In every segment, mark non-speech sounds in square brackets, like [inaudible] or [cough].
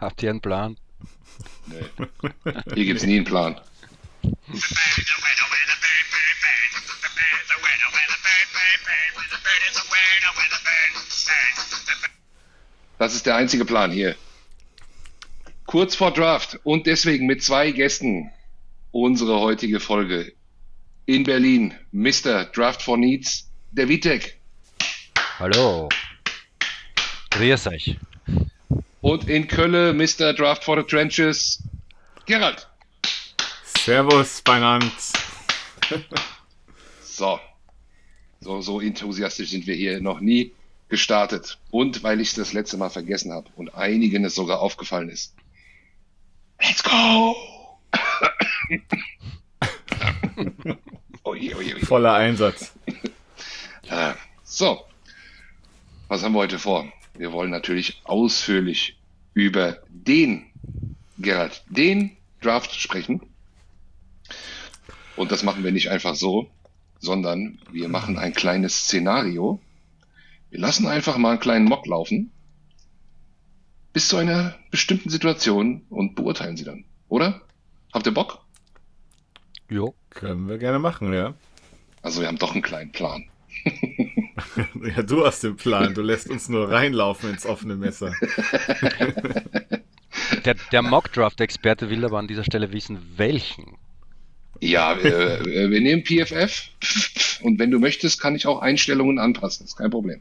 Habt ihr einen Plan? Nee. Hier gibt es nie einen Plan. Das ist der einzige Plan hier. Kurz vor Draft und deswegen mit zwei Gästen unsere heutige Folge. In Berlin, Mr. Draft for Needs, der Vitek. Hallo. Grüß euch. Und in Köln, Mr. Draft for the Trenches, Gerald. Servus, Beinand. [laughs] So. so. So enthusiastisch sind wir hier noch nie gestartet. Und weil ich es das letzte Mal vergessen habe und einigen es sogar aufgefallen ist. Let's go! oje, oje, oje. Voller Einsatz. [laughs] so. Was haben wir heute vor? Wir wollen natürlich ausführlich über den, Gerald, den Draft sprechen. Und das machen wir nicht einfach so, sondern wir machen ein kleines Szenario. Wir lassen einfach mal einen kleinen Mock laufen bis zu einer bestimmten Situation und beurteilen sie dann, oder? Habt ihr Bock? Jo, können wir gerne machen, ja. Also wir haben doch einen kleinen Plan. [laughs] [laughs] ja, du hast den Plan. Du lässt uns nur reinlaufen ins offene Messer. [laughs] der der Mockdraft-Experte will aber an dieser Stelle wissen, welchen. Ja, äh, wir nehmen PFF und wenn du möchtest, kann ich auch Einstellungen anpassen. Das ist kein Problem.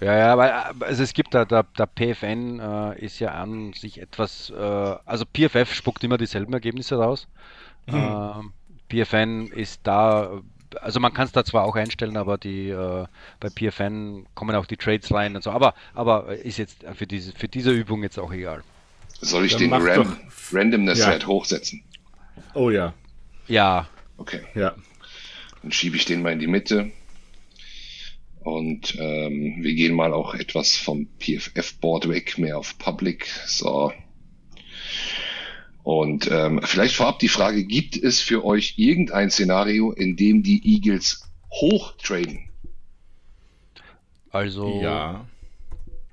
Ja, ja, weil also es gibt da, der, der PFN äh, ist ja an sich etwas, äh, also PFF spuckt immer dieselben Ergebnisse raus. Mhm. Äh, PFN ist da, also man kann es da zwar auch einstellen, aber die äh, bei PFN kommen auch die Trades rein und so, aber, aber ist jetzt für diese, für diese Übung jetzt auch egal. Soll ich Dann den Ram Randomness-Wert ja. hochsetzen? Oh ja. Ja. Okay. Ja. Dann schiebe ich den mal in die Mitte. Und ähm, wir gehen mal auch etwas vom PFF-Board weg, mehr auf Public. So. Und ähm, vielleicht vorab die Frage, gibt es für euch irgendein Szenario, in dem die Eagles hoch traden? Also ja.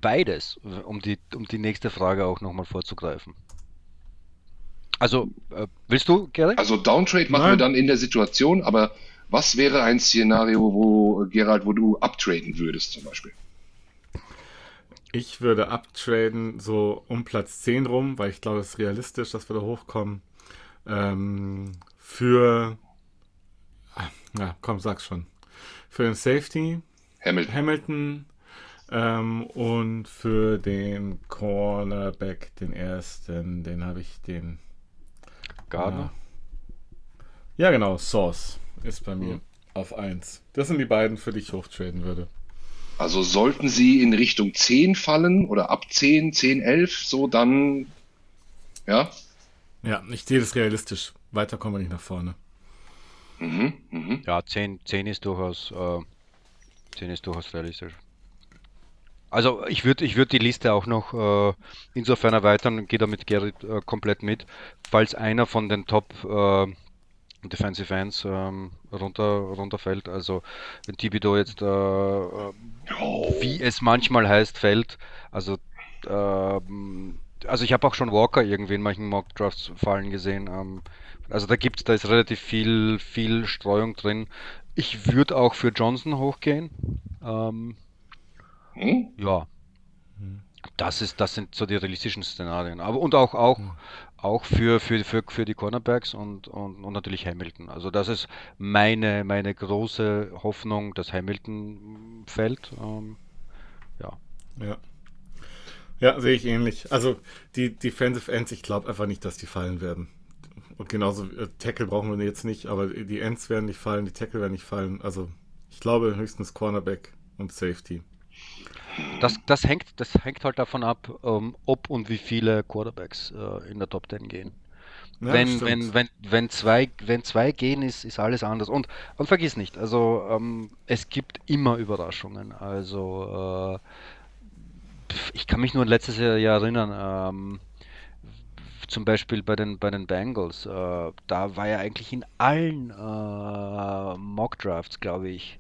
beides, um die, um die nächste Frage auch nochmal vorzugreifen. Also, äh, willst du, Gary? Also Downtrade machen Nein. wir dann in der Situation, aber was wäre ein Szenario, wo, Gerald, wo du uptraden würdest zum Beispiel? Ich würde uptraden so um Platz 10 rum, weil ich glaube, es ist realistisch, dass wir da hochkommen. Ähm, für. Ja, komm, sag's schon. Für den Safety. Hamilton. Hamilton ähm, und für den Cornerback, den ersten, den habe ich den. Gardner? Ja, genau, Source ist bei mir mhm. auf 1. Das sind die beiden, für die ich hochtraden würde. Also sollten sie in Richtung 10 fallen oder ab 10, 10, 11, so dann, ja? Ja, ich sehe das realistisch. Weiter kommen wir nicht nach vorne. Mhm, mh. Ja, 10, 10 ist durchaus, äh, 10 ist durchaus realistisch. Also ich würde ich würd die Liste auch noch äh, insofern erweitern und gehe damit Gerrit äh, komplett mit, falls einer von den Top äh, Defensive Ends ähm, runter, runterfällt. Also wenn Thibodeau jetzt, äh, äh, wie es manchmal heißt, fällt, also äh, also ich habe auch schon Walker irgendwie in manchen Mock Drafts fallen gesehen. Ähm, also da gibt's, da ist relativ viel, viel Streuung drin. Ich würde auch für Johnson hochgehen. Ähm, hm? Ja. Das ist, das sind so die realistischen Szenarien. Aber und auch, auch, hm auch für, für, für, für die Cornerbacks und, und, und natürlich Hamilton. Also das ist meine, meine große Hoffnung, dass Hamilton fällt. Ähm, ja. Ja. Ja, sehe ich ähnlich. Also die Defensive Ends, ich glaube einfach nicht, dass die fallen werden. Und genauso äh, Tackle brauchen wir jetzt nicht, aber die Ends werden nicht fallen, die Tackle werden nicht fallen. Also ich glaube höchstens Cornerback und Safety. Das, das, hängt, das hängt halt davon ab, ähm, ob und wie viele Quarterbacks äh, in der Top 10 gehen. Ja, wenn, wenn, wenn, wenn, zwei, wenn zwei gehen, ist, ist alles anders. Und, und vergiss nicht, also ähm, es gibt immer Überraschungen. Also äh, ich kann mich nur an letztes Jahr erinnern, ähm, zum Beispiel bei den, bei den Bengals, äh, da war ja eigentlich in allen äh, Mock Drafts, glaube ich,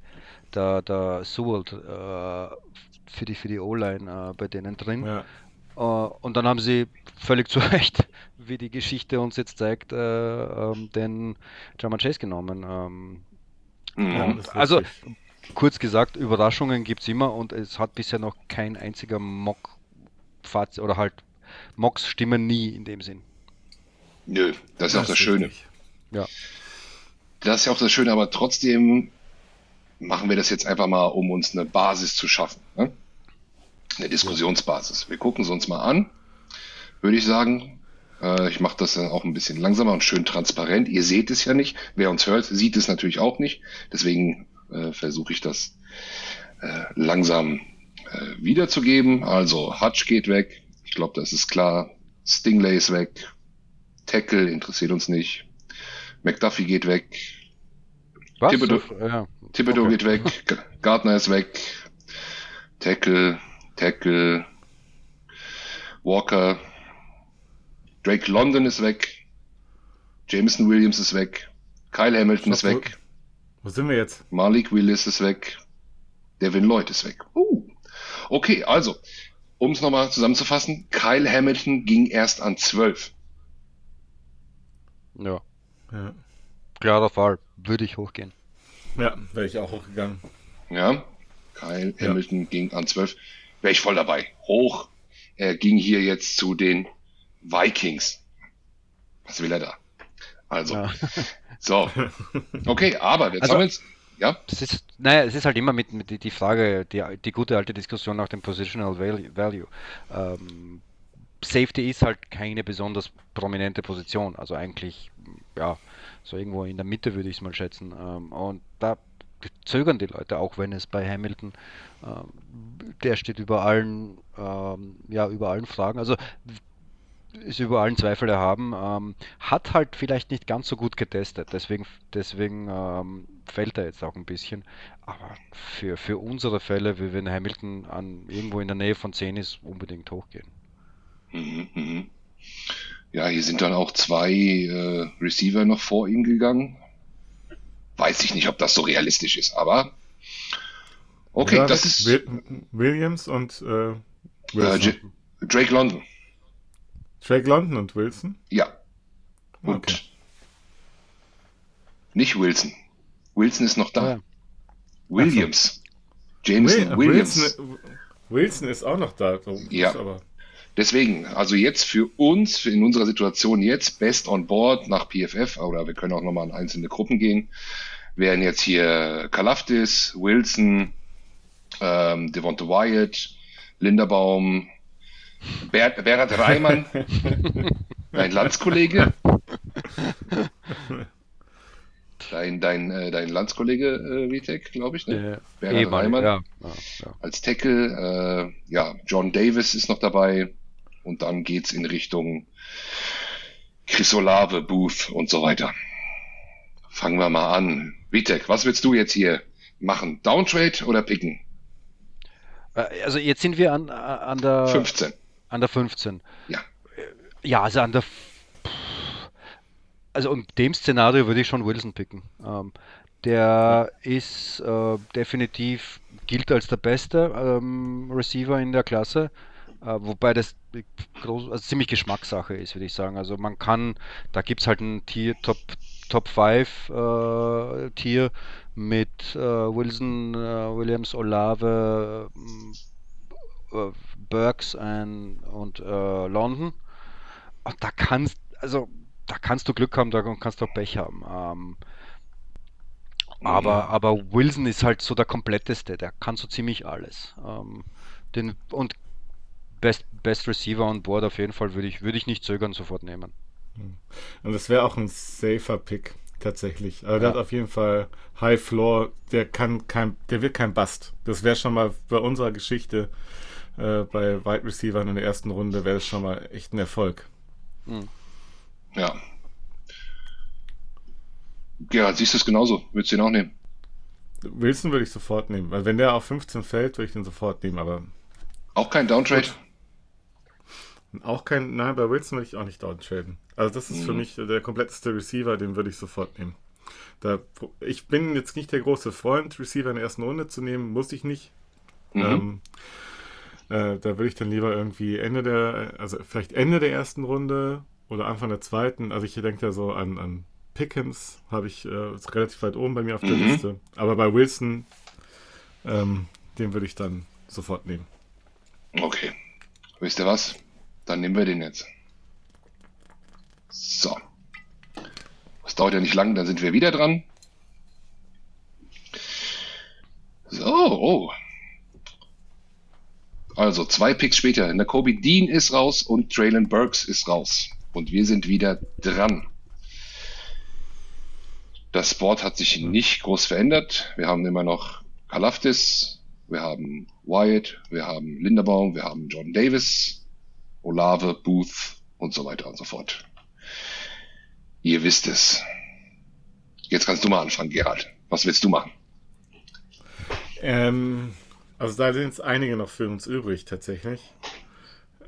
der, der Sewell für die, für die O-Line äh, bei denen drin. Ja. und dann haben sie völlig [laughs] zu Recht, wie die Geschichte uns jetzt zeigt, äh, ähm, den German Chase genommen. Ähm, mhm. also kurz gesagt, Überraschungen gibt es immer und es hat bisher noch kein einziger Mock oder halt Mocks stimmen nie in dem Sinn. Nö, das ist das auch das Schöne. Ja. Das ist ja auch das Schöne, aber trotzdem machen wir das jetzt einfach mal, um uns eine Basis zu schaffen. Ne? Eine Diskussionsbasis. Wir gucken es uns mal an, würde ich sagen. Äh, ich mache das dann auch ein bisschen langsamer und schön transparent. Ihr seht es ja nicht. Wer uns hört, sieht es natürlich auch nicht. Deswegen äh, versuche ich das äh, langsam äh, wiederzugeben. Also Hutch geht weg. Ich glaube, das ist klar. Stingley ist weg. Tackle interessiert uns nicht. McDuffie geht weg. Was? Thibodeau, ja. Thibodeau okay. geht weg. Gardner ist weg. Tackle, Tackle. Walker. Drake London ist weg. Jameson Williams ist weg. Kyle Hamilton ist weg. Wo sind wir jetzt? Malik Willis ist weg. Devin Lloyd ist weg. Uh. Okay, also, um es nochmal zusammenzufassen, Kyle Hamilton ging erst an 12. Ja. ja. Klarer Fall. Würde ich hochgehen. Ja, wäre ich auch hochgegangen. Ja. Kyle ja. Hamilton ging an 12. Wäre ich voll dabei. Hoch. Er ging hier jetzt zu den Vikings. Was will er da? Also, ja. [laughs] so. Okay, aber jetzt also, haben wir jetzt. Ja? Das ist, naja, es ist halt immer mit, mit die Frage, die, die gute alte Diskussion nach dem Positional Value. Ähm, Safety ist halt keine besonders prominente Position. Also eigentlich, ja, so irgendwo in der Mitte würde ich es mal schätzen. Ähm, und da zögern die Leute, auch wenn es bei Hamilton, ähm, der steht über allen, ähm, ja, über allen Fragen. Also ist über allen Zweifel erhaben. Ähm, hat halt vielleicht nicht ganz so gut getestet, deswegen, deswegen ähm, fällt er jetzt auch ein bisschen. Aber für, für unsere Fälle, wie wenn Hamilton an, irgendwo in der Nähe von 10 ist, unbedingt hochgehen. Mhm, mhm. Ja, hier sind dann auch zwei äh, Receiver noch vor ihm gegangen. Weiß ich nicht, ob das so realistisch ist, aber okay, ja, das ist Williams und äh, äh, Drake London. Drake London und Wilson? Ja. Und okay. nicht Wilson. Wilson ist noch da. Ja. Williams. Jameson Will Williams. Wilson, Wilson, ist auch noch da. ja. Aber... Deswegen, also jetzt für uns, in unserer Situation jetzt, best on board nach PFF, oder wir können auch nochmal in einzelne Gruppen gehen, wären jetzt hier Kalafdis, Wilson, ähm, Devonta Wyatt, Linderbaum, Ber Berat Reimann, [laughs] dein Landskollege. [laughs] Dein, dein, äh, dein Landskollege äh, Vitek, glaube ich, ne? Äh, Reimann. Ja, ja, ja. Als Tackle. Äh, ja, John Davis ist noch dabei. Und dann geht's in Richtung Chris Olave, Booth und so weiter. Fangen wir mal an. Vitek, was willst du jetzt hier machen? Downtrade oder picken? Äh, also jetzt sind wir an, an der 15. An der 15. Ja. Ja, also an der. Also in dem Szenario würde ich schon Wilson picken. Ähm, der ist äh, definitiv, gilt als der beste ähm, Receiver in der Klasse. Äh, wobei das groß, also ziemlich Geschmackssache ist, würde ich sagen. Also man kann, da gibt es halt ein Tier, Top, Top 5 äh, Tier mit äh, Wilson, äh, Williams, Olave, äh, Burks und, und äh, London. Und da kannst, also da kannst du Glück haben, da kannst du auch Pech haben. Ähm, aber, aber Wilson ist halt so der kompletteste, der kann so ziemlich alles. Ähm, den, und Best, Best Receiver on Board auf jeden Fall würde ich, würde ich nicht zögern, sofort nehmen. Und das wäre auch ein safer Pick, tatsächlich. Aber ja. der hat auf jeden Fall High Floor, der kann kein, der wird kein Bust. Das wäre schon mal bei unserer Geschichte äh, bei Wide Receivers in der ersten Runde wäre es schon mal echt ein Erfolg. Mhm. Ja. Ja, siehst du es genauso? Würdest du ihn auch nehmen? Wilson würde ich sofort nehmen, weil wenn der auf 15 fällt, würde ich den sofort nehmen, aber. Auch kein Downtrade? Auch kein, nein, bei Wilson würde ich auch nicht downtraden. Also das ist mhm. für mich der kompletteste Receiver, den würde ich sofort nehmen. Da, ich bin jetzt nicht der große Freund, Receiver in der ersten Runde zu nehmen, muss ich nicht. Mhm. Ähm, Äh, da würde ich dann lieber irgendwie Ende der, also vielleicht Ende der ersten Runde oder Anfang der zweiten. Also ich denke da so an, an Pickens, habe ich äh, relativ weit oben bei mir auf der mhm. Liste. Aber bei Wilson, ähm, den würde ich dann sofort nehmen. Okay. Wisst ihr was? Dann nehmen wir den jetzt. So. Das dauert ja nicht lang, dann sind wir wieder dran. So, oh. Also zwei Picks später. Nakobe Dean ist raus und Traylon Burks ist raus. Und wir sind wieder dran. Das Board hat sich nicht groß verändert. Wir haben immer noch Kalaftis, wir haben Wyatt, wir haben Linderbaum, wir haben John Davis, Olave, Booth und so weiter und so fort. Ihr wisst es. Jetzt kannst du mal anfangen, Gerald. Was willst du machen? Ähm, also da sind es einige noch für uns übrig tatsächlich.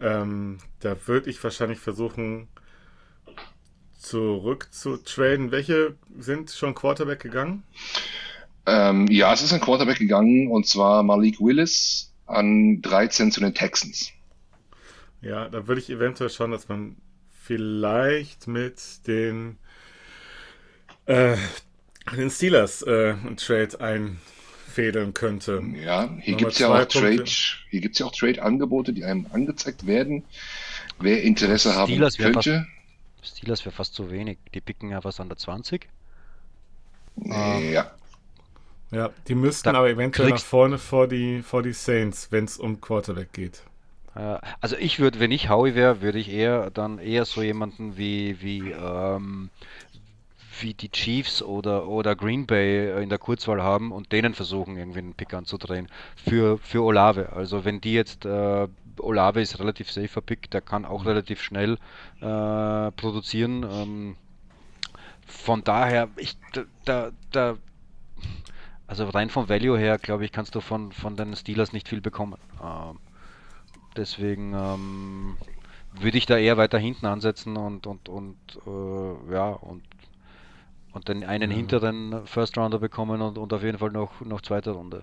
Ähm, da würde ich wahrscheinlich versuchen, zurück zu traden. Welche sind schon Quarterback gegangen? Ähm, ja, es ist ein Quarterback gegangen und zwar Malik Willis an 13 zu den Texans. Ja, da würde ich eventuell schauen, dass man vielleicht mit den, äh, den Steelers äh, einen Trade einfädeln könnte. Ja, hier gibt es ja auch Trade, hier gibt's ja auch Trade-Angebote, die einem angezeigt werden. Wer Interesse haben Steelers könnte. Fast, Steelers wäre fast zu wenig. Die picken ja was an der 20. Ja. Ja, die müssten da aber eventuell nach vorne vor die, vor die Saints, wenn es um Quarterback geht. Also ich würde, wenn ich Howie wäre, würde ich eher dann eher so jemanden wie, wie, ähm, wie die Chiefs oder, oder Green Bay in der Kurzwahl haben und denen versuchen, irgendwie einen Pick anzudrehen für, für Olave. Also wenn die jetzt, äh, Olave ist relativ safer Pick, der kann auch relativ schnell äh, produzieren. Ähm, von daher, ich, da, da, also rein vom Value her, glaube ich, kannst du von, von den Steelers nicht viel bekommen. Ähm, Deswegen ähm, würde ich da eher weiter hinten ansetzen und, und, und äh, ja, und, und den einen mhm. hinteren First Rounder bekommen und, und auf jeden Fall noch, noch zweite Runde.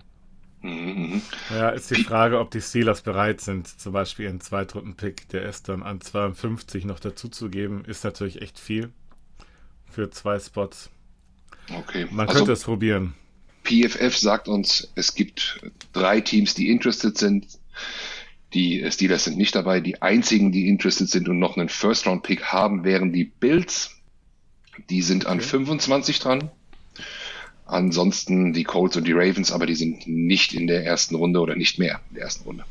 Mhm. Ja, ist die Frage, ob die Steelers bereit sind, zum Beispiel einen Zweitrunden-Pick, der ist dann an 52 noch dazuzugeben, ist natürlich echt viel für zwei Spots. Okay. Man also, könnte es probieren. PFF sagt uns, es gibt drei Teams, die interested sind. Die Steelers sind nicht dabei. Die einzigen, die interested sind und noch einen First-Round-Pick haben, wären die Bills. Die sind an okay. 25 dran. Ansonsten die Colts und die Ravens, aber die sind nicht in der ersten Runde oder nicht mehr in der ersten Runde.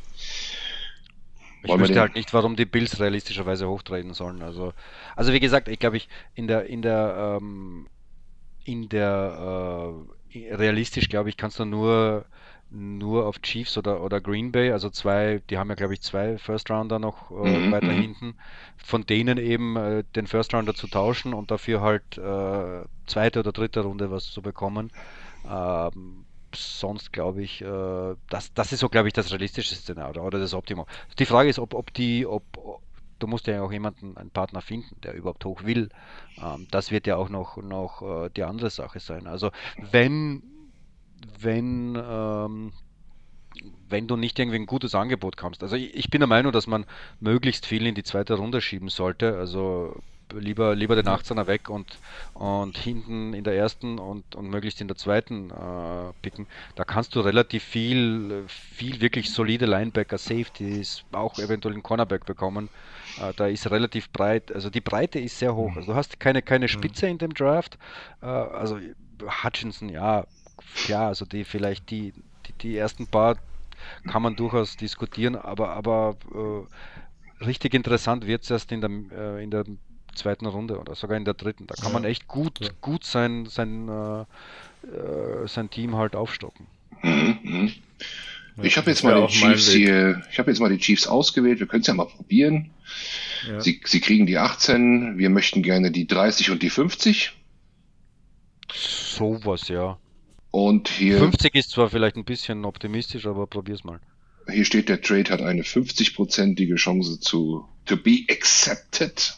Ich Wollen wüsste halt nicht, warum die Bills realistischerweise hochtreten sollen. Also, also wie gesagt, ich glaube, ich in der in der ähm, in der äh, realistisch glaube ich, kannst du nur nur auf Chiefs oder, oder Green Bay, also zwei, die haben ja glaube ich zwei First Rounder noch äh, mhm, weiter mhm. hinten, von denen eben äh, den First Rounder zu tauschen und dafür halt äh, zweite oder dritte Runde was zu bekommen. Ähm, sonst glaube ich, äh, das, das ist so glaube ich das realistische Szenario oder das Optimum. Die Frage ist, ob, ob die, ob, du musst ja auch jemanden, einen Partner finden, der überhaupt hoch will. Ähm, das wird ja auch noch, noch äh, die andere Sache sein. Also wenn wenn, ähm, wenn du nicht irgendwie ein gutes Angebot kommst. Also ich, ich bin der Meinung, dass man möglichst viel in die zweite Runde schieben sollte. Also lieber, lieber den 18er weg und, und hinten in der ersten und, und möglichst in der zweiten äh, picken. Da kannst du relativ viel, viel wirklich solide Linebacker, Safeties, auch eventuell einen Cornerback bekommen. Äh, da ist relativ breit, also die Breite ist sehr hoch. Mhm. Also du hast keine, keine Spitze in dem Draft. Äh, also Hutchinson, ja, klar, also die vielleicht die, die, die ersten paar kann man durchaus diskutieren, aber, aber äh, richtig interessant wird es erst in der, äh, in der zweiten Runde oder sogar in der dritten. Da kann ja. man echt gut, ja. gut sein, sein, äh, äh sein Team halt aufstocken. Mhm, mhm. Ich habe jetzt mal die Chiefs hier, ich habe jetzt mal die Chiefs ausgewählt. Wir können es ja mal probieren. Ja. Sie, sie kriegen die 18, wir möchten gerne die 30 und die 50. Sowas, ja. Und hier. 50 ist zwar vielleicht ein bisschen optimistisch, aber probier's mal. Hier steht, der Trade hat eine 50-prozentige Chance zu to be accepted.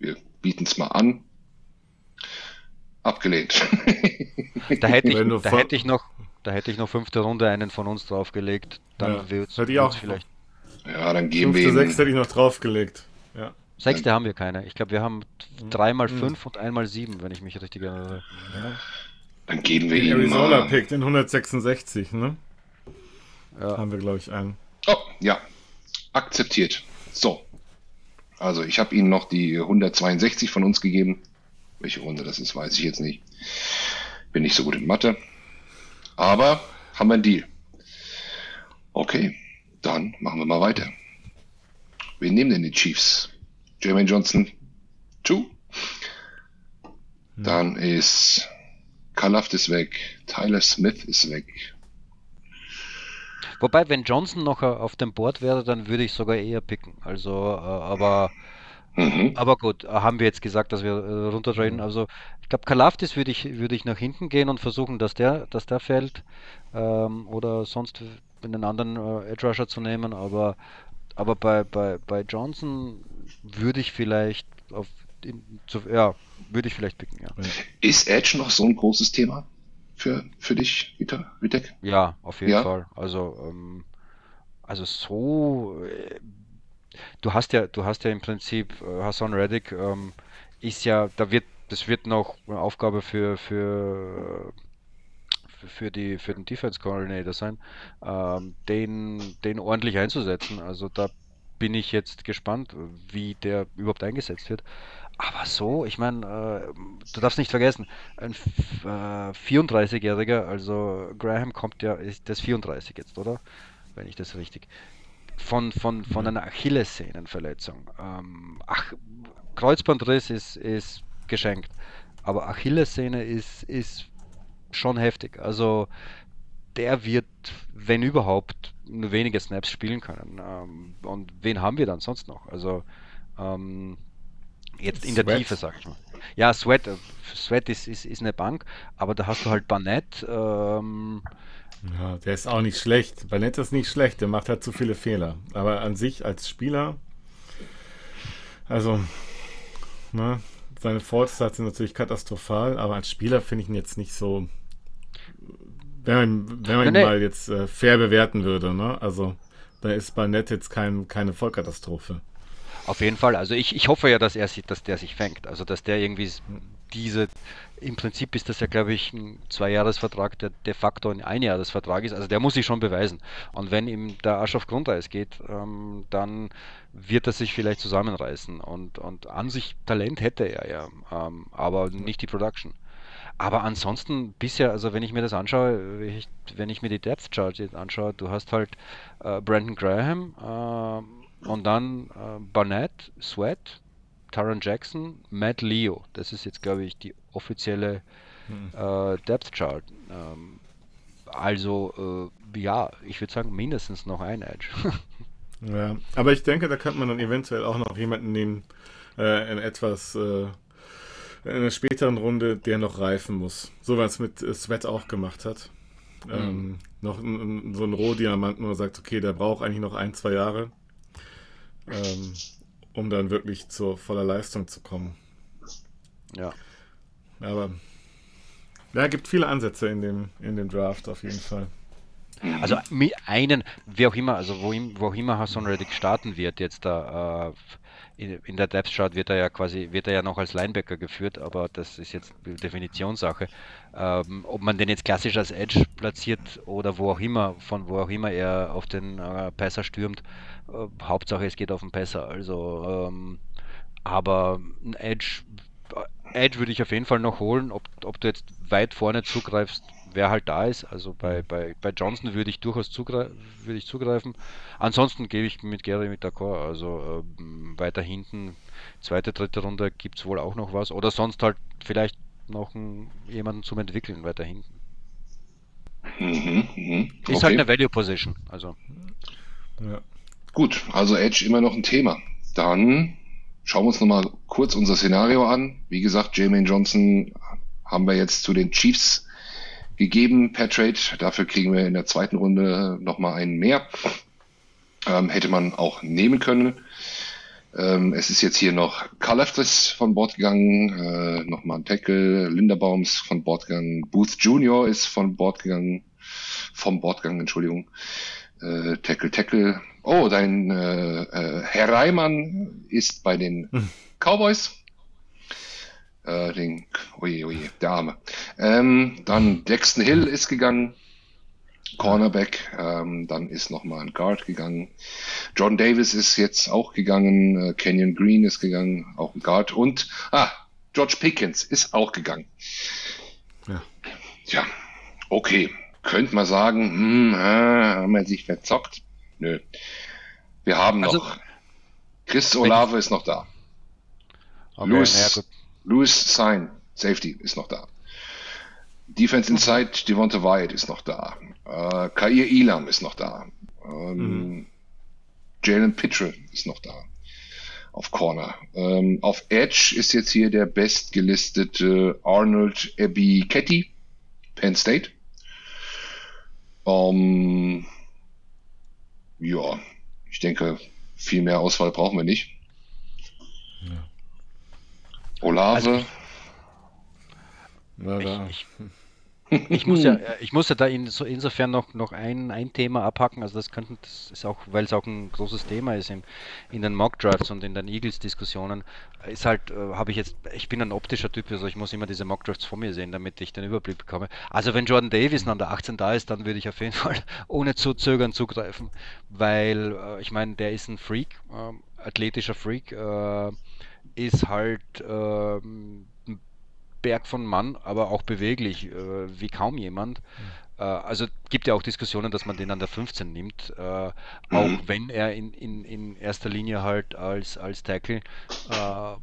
Wir bieten es mal an. Abgelehnt. Da hätte [laughs] ich, da hätte ich noch, Da hätte ich noch fünfte Runde einen von uns draufgelegt. Dann Ja, wird's, hätte ich auch. vielleicht. Ja, dann geben wir Fünfte, sechste hätte ich noch draufgelegt. Ja. Sechste haben wir keine. Ich glaube, wir haben dreimal Mhm. fünf und einmal sieben, wenn ich mich richtig erinnere. Dann geben wir Den ihm Arizona mal. Pick, den 166, ne? Ja. Haben wir, glaube ich, einen. Oh, ja. Akzeptiert. So. Also, ich habe Ihnen noch die 162 von uns gegeben. Welche Runde das ist, weiß ich jetzt nicht. Bin nicht so gut in Mathe. Aber haben wir einen Deal. Okay, dann machen wir mal weiter. Wen nehmen denn die Chiefs? Jermaine Johnson, two. Dann ist Kalaft ist weg, Tyler Smith ist weg. Wobei, wenn Johnson noch äh, auf dem Board wäre, dann würde ich sogar eher picken. Also, äh, aber, Mhm. aber gut, äh, haben wir jetzt gesagt, dass wir äh, runtertraden. Also, ich glaube, Kalafdis würde ich, würde ich nach hinten gehen und versuchen, dass der, dass der fällt. Ähm, oder sonst einen anderen äh, Edge Rusher zu nehmen. Aber, aber bei, bei, bei Johnson würde ich vielleicht auf, in, zu, ja, würde ich vielleicht picken, ja. Ist Edge noch so ein großes Thema für, für dich, Vita, Vitek? Ja, auf jeden Ja? Fall. Also, ähm, also so, äh, du hast ja, du hast ja im Prinzip äh, Hassan Reddick ähm, ist ja, da wird, das wird noch eine Aufgabe für für für- für die für den Defense Coordinator sein, ähm, den den ordentlich einzusetzen. Also da bin ich jetzt gespannt, wie der überhaupt eingesetzt wird. Aber so, ich meine, äh, du darfst nicht vergessen, ein äh, 34-Jähriger, also Graham kommt ja, ist das 34 jetzt, oder? Wenn ich das richtig. Von, von, von einer Achillessehnenverletzung. Ähm, ach, Kreuzbandriss ist, ist geschenkt. Aber Achillessehne ist, ist schon heftig. Also der wird, wenn überhaupt, nur wenige Snaps spielen können. Ähm, und wen haben wir dann sonst noch? Also ähm, jetzt in der Sweat. Tiefe, sag ich mal. Ja, Sweat, äh, Sweat ist, ist, ist eine Bank, aber da hast du halt Barnett. Ähm, Ja, der ist auch nicht schlecht. Ballett ist nicht schlecht, der macht halt zu viele Fehler. Aber an sich als Spieler, also, ne, seine Fortstarts sind natürlich katastrophal, aber als Spieler finde ich ihn jetzt nicht so, wenn man, wenn man ihn nee. mal jetzt äh, fair bewerten würde, ne, also, da ist Barnett jetzt kein, keine Vollkatastrophe. Auf jeden Fall. Also ich, ich hoffe ja, dass er sich, dass der sich fängt. Also dass der irgendwie diese, im Prinzip ist das ja, glaube ich, ein Zweijahresvertrag, der de facto ein Einjahresvertrag ist. Also der muss sich schon beweisen. Und wenn ihm der Arsch auf Grundeis geht, ähm, dann wird er sich vielleicht zusammenreißen. Und, und an sich Talent hätte er ja, ähm, aber nicht die Production. Aber ansonsten bisher, also wenn ich mir das anschaue, wenn ich, wenn ich mir die Depth Chart anschaue, du hast halt äh, Brandon Graham ähm, und dann äh, Barnett, Sweat, Taron Jackson, Matt Leo. Das ist jetzt, glaube ich, die offizielle äh, Depth Chart. Ähm, also, äh, ja, ich würde sagen, mindestens noch ein Edge. [laughs] Ja, aber ich denke, da könnte man dann eventuell auch noch jemanden nehmen, äh, in etwas, äh, in einer späteren Runde, der noch reifen muss. So was es mit äh, Sweat auch gemacht hat. Ähm, noch ein, ein, so ein Rohdiamant, wo man sagt, okay, der braucht eigentlich noch ein, zwei Jahre, ähm, um dann wirklich zur voller Leistung zu kommen. ja. Aber ja, gibt viele Ansätze in dem, in dem Draft auf jeden Fall. Also mi- einen, wie auch immer, also wo, wo auch immer Hassan Reddick starten wird, jetzt da äh, in, in der Depth Chart wird er ja quasi, wird er ja noch als Linebacker geführt, aber das ist jetzt Definitionssache. Ähm, ob man den jetzt klassisch als Edge platziert oder wo auch immer, von wo auch immer er auf den äh, Passer stürmt, äh, Hauptsache es geht auf den Passer. Also, ähm, aber ein Edge, Edge würde ich auf jeden Fall noch holen, ob, ob du jetzt weit vorne zugreifst, wer halt da ist. Also bei, bei, bei Johnson würde ich durchaus zugre würde ich zugreifen. Ansonsten gebe ich mit Gary mit d'accord. Also ähm, weiter hinten, zweite, dritte Runde gibt es wohl auch noch was. Oder sonst halt vielleicht noch einen, jemanden zum Entwickeln weiter hinten. Mhm, mhm. Ist Okay. halt eine Value Position. Also Ja. Gut, also Edge immer noch ein Thema. Dann schauen wir uns nochmal kurz unser Szenario an. Wie gesagt, Jermaine Johnson haben wir jetzt zu den Chiefs gegeben per Trade. Dafür kriegen wir in der zweiten Runde nochmal einen mehr. Ähm, hätte man auch nehmen können. Ähm, es ist jetzt hier noch Kalafdis von Bord gegangen, äh, nochmal ein Tackle, Linderbaums von Bord gegangen, Booth Jr. ist von Bord gegangen. vom Bord gegangen, Entschuldigung. Äh, tackle, Tackle. Oh, dein äh, äh, Herr Reimann ist bei den hm. Cowboys. Äh, den, oje, oje, der Arme. Ähm, dann Dexton Hill ist gegangen. Cornerback, ähm, dann ist nochmal ein Guard gegangen. John Davis ist jetzt auch gegangen, äh, Kenyon Green ist gegangen, auch ein Guard und ah, George Pickens ist auch gegangen. Ja. Tja, okay. Könnte man sagen, hm, äh, haben wir sich verzockt? Nö. Wir haben also, noch. Chris Olave ist noch da. Okay, Louis, ja, Louis Sein, Safety, ist noch da. Defense Inside, Devonta Wyatt ist noch da. Äh, Kair Elam ist noch da. Ähm, mhm. Jalen Pitcher ist noch da. Auf Corner. Ähm, auf Edge ist jetzt hier der bestgelistete Arnold Ebiketti, Penn State. Ähm, ja, ich denke, viel mehr Auswahl brauchen wir nicht. Olave. Also ich, ich, ich muss ja, äh, ich muss ja da in, so insofern noch, noch ein, ein Thema abhacken. Also das könnten, das ist auch, weil es auch ein großes Thema ist im, in den Mock Drafts und in den Eagles-Diskussionen, ist halt, äh, habe ich jetzt, ich bin ein optischer Typ, also ich muss immer diese Mock Drafts vor mir sehen, damit ich den Überblick bekomme. Also wenn Jordan Davis an der 18 da ist, dann würde ich auf jeden [laughs] Fall ohne zu zögern zugreifen, weil äh, ich meine, der ist ein Freak, äh, athletischer Freak, äh, ist halt ähm, Berg von Mann, aber auch beweglich, äh, wie kaum jemand. Mhm. Äh, also gibt ja auch Diskussionen, dass man den an der 15 nimmt, äh, auch mhm. wenn er in, in, in erster Linie halt als, als Tackle, äh,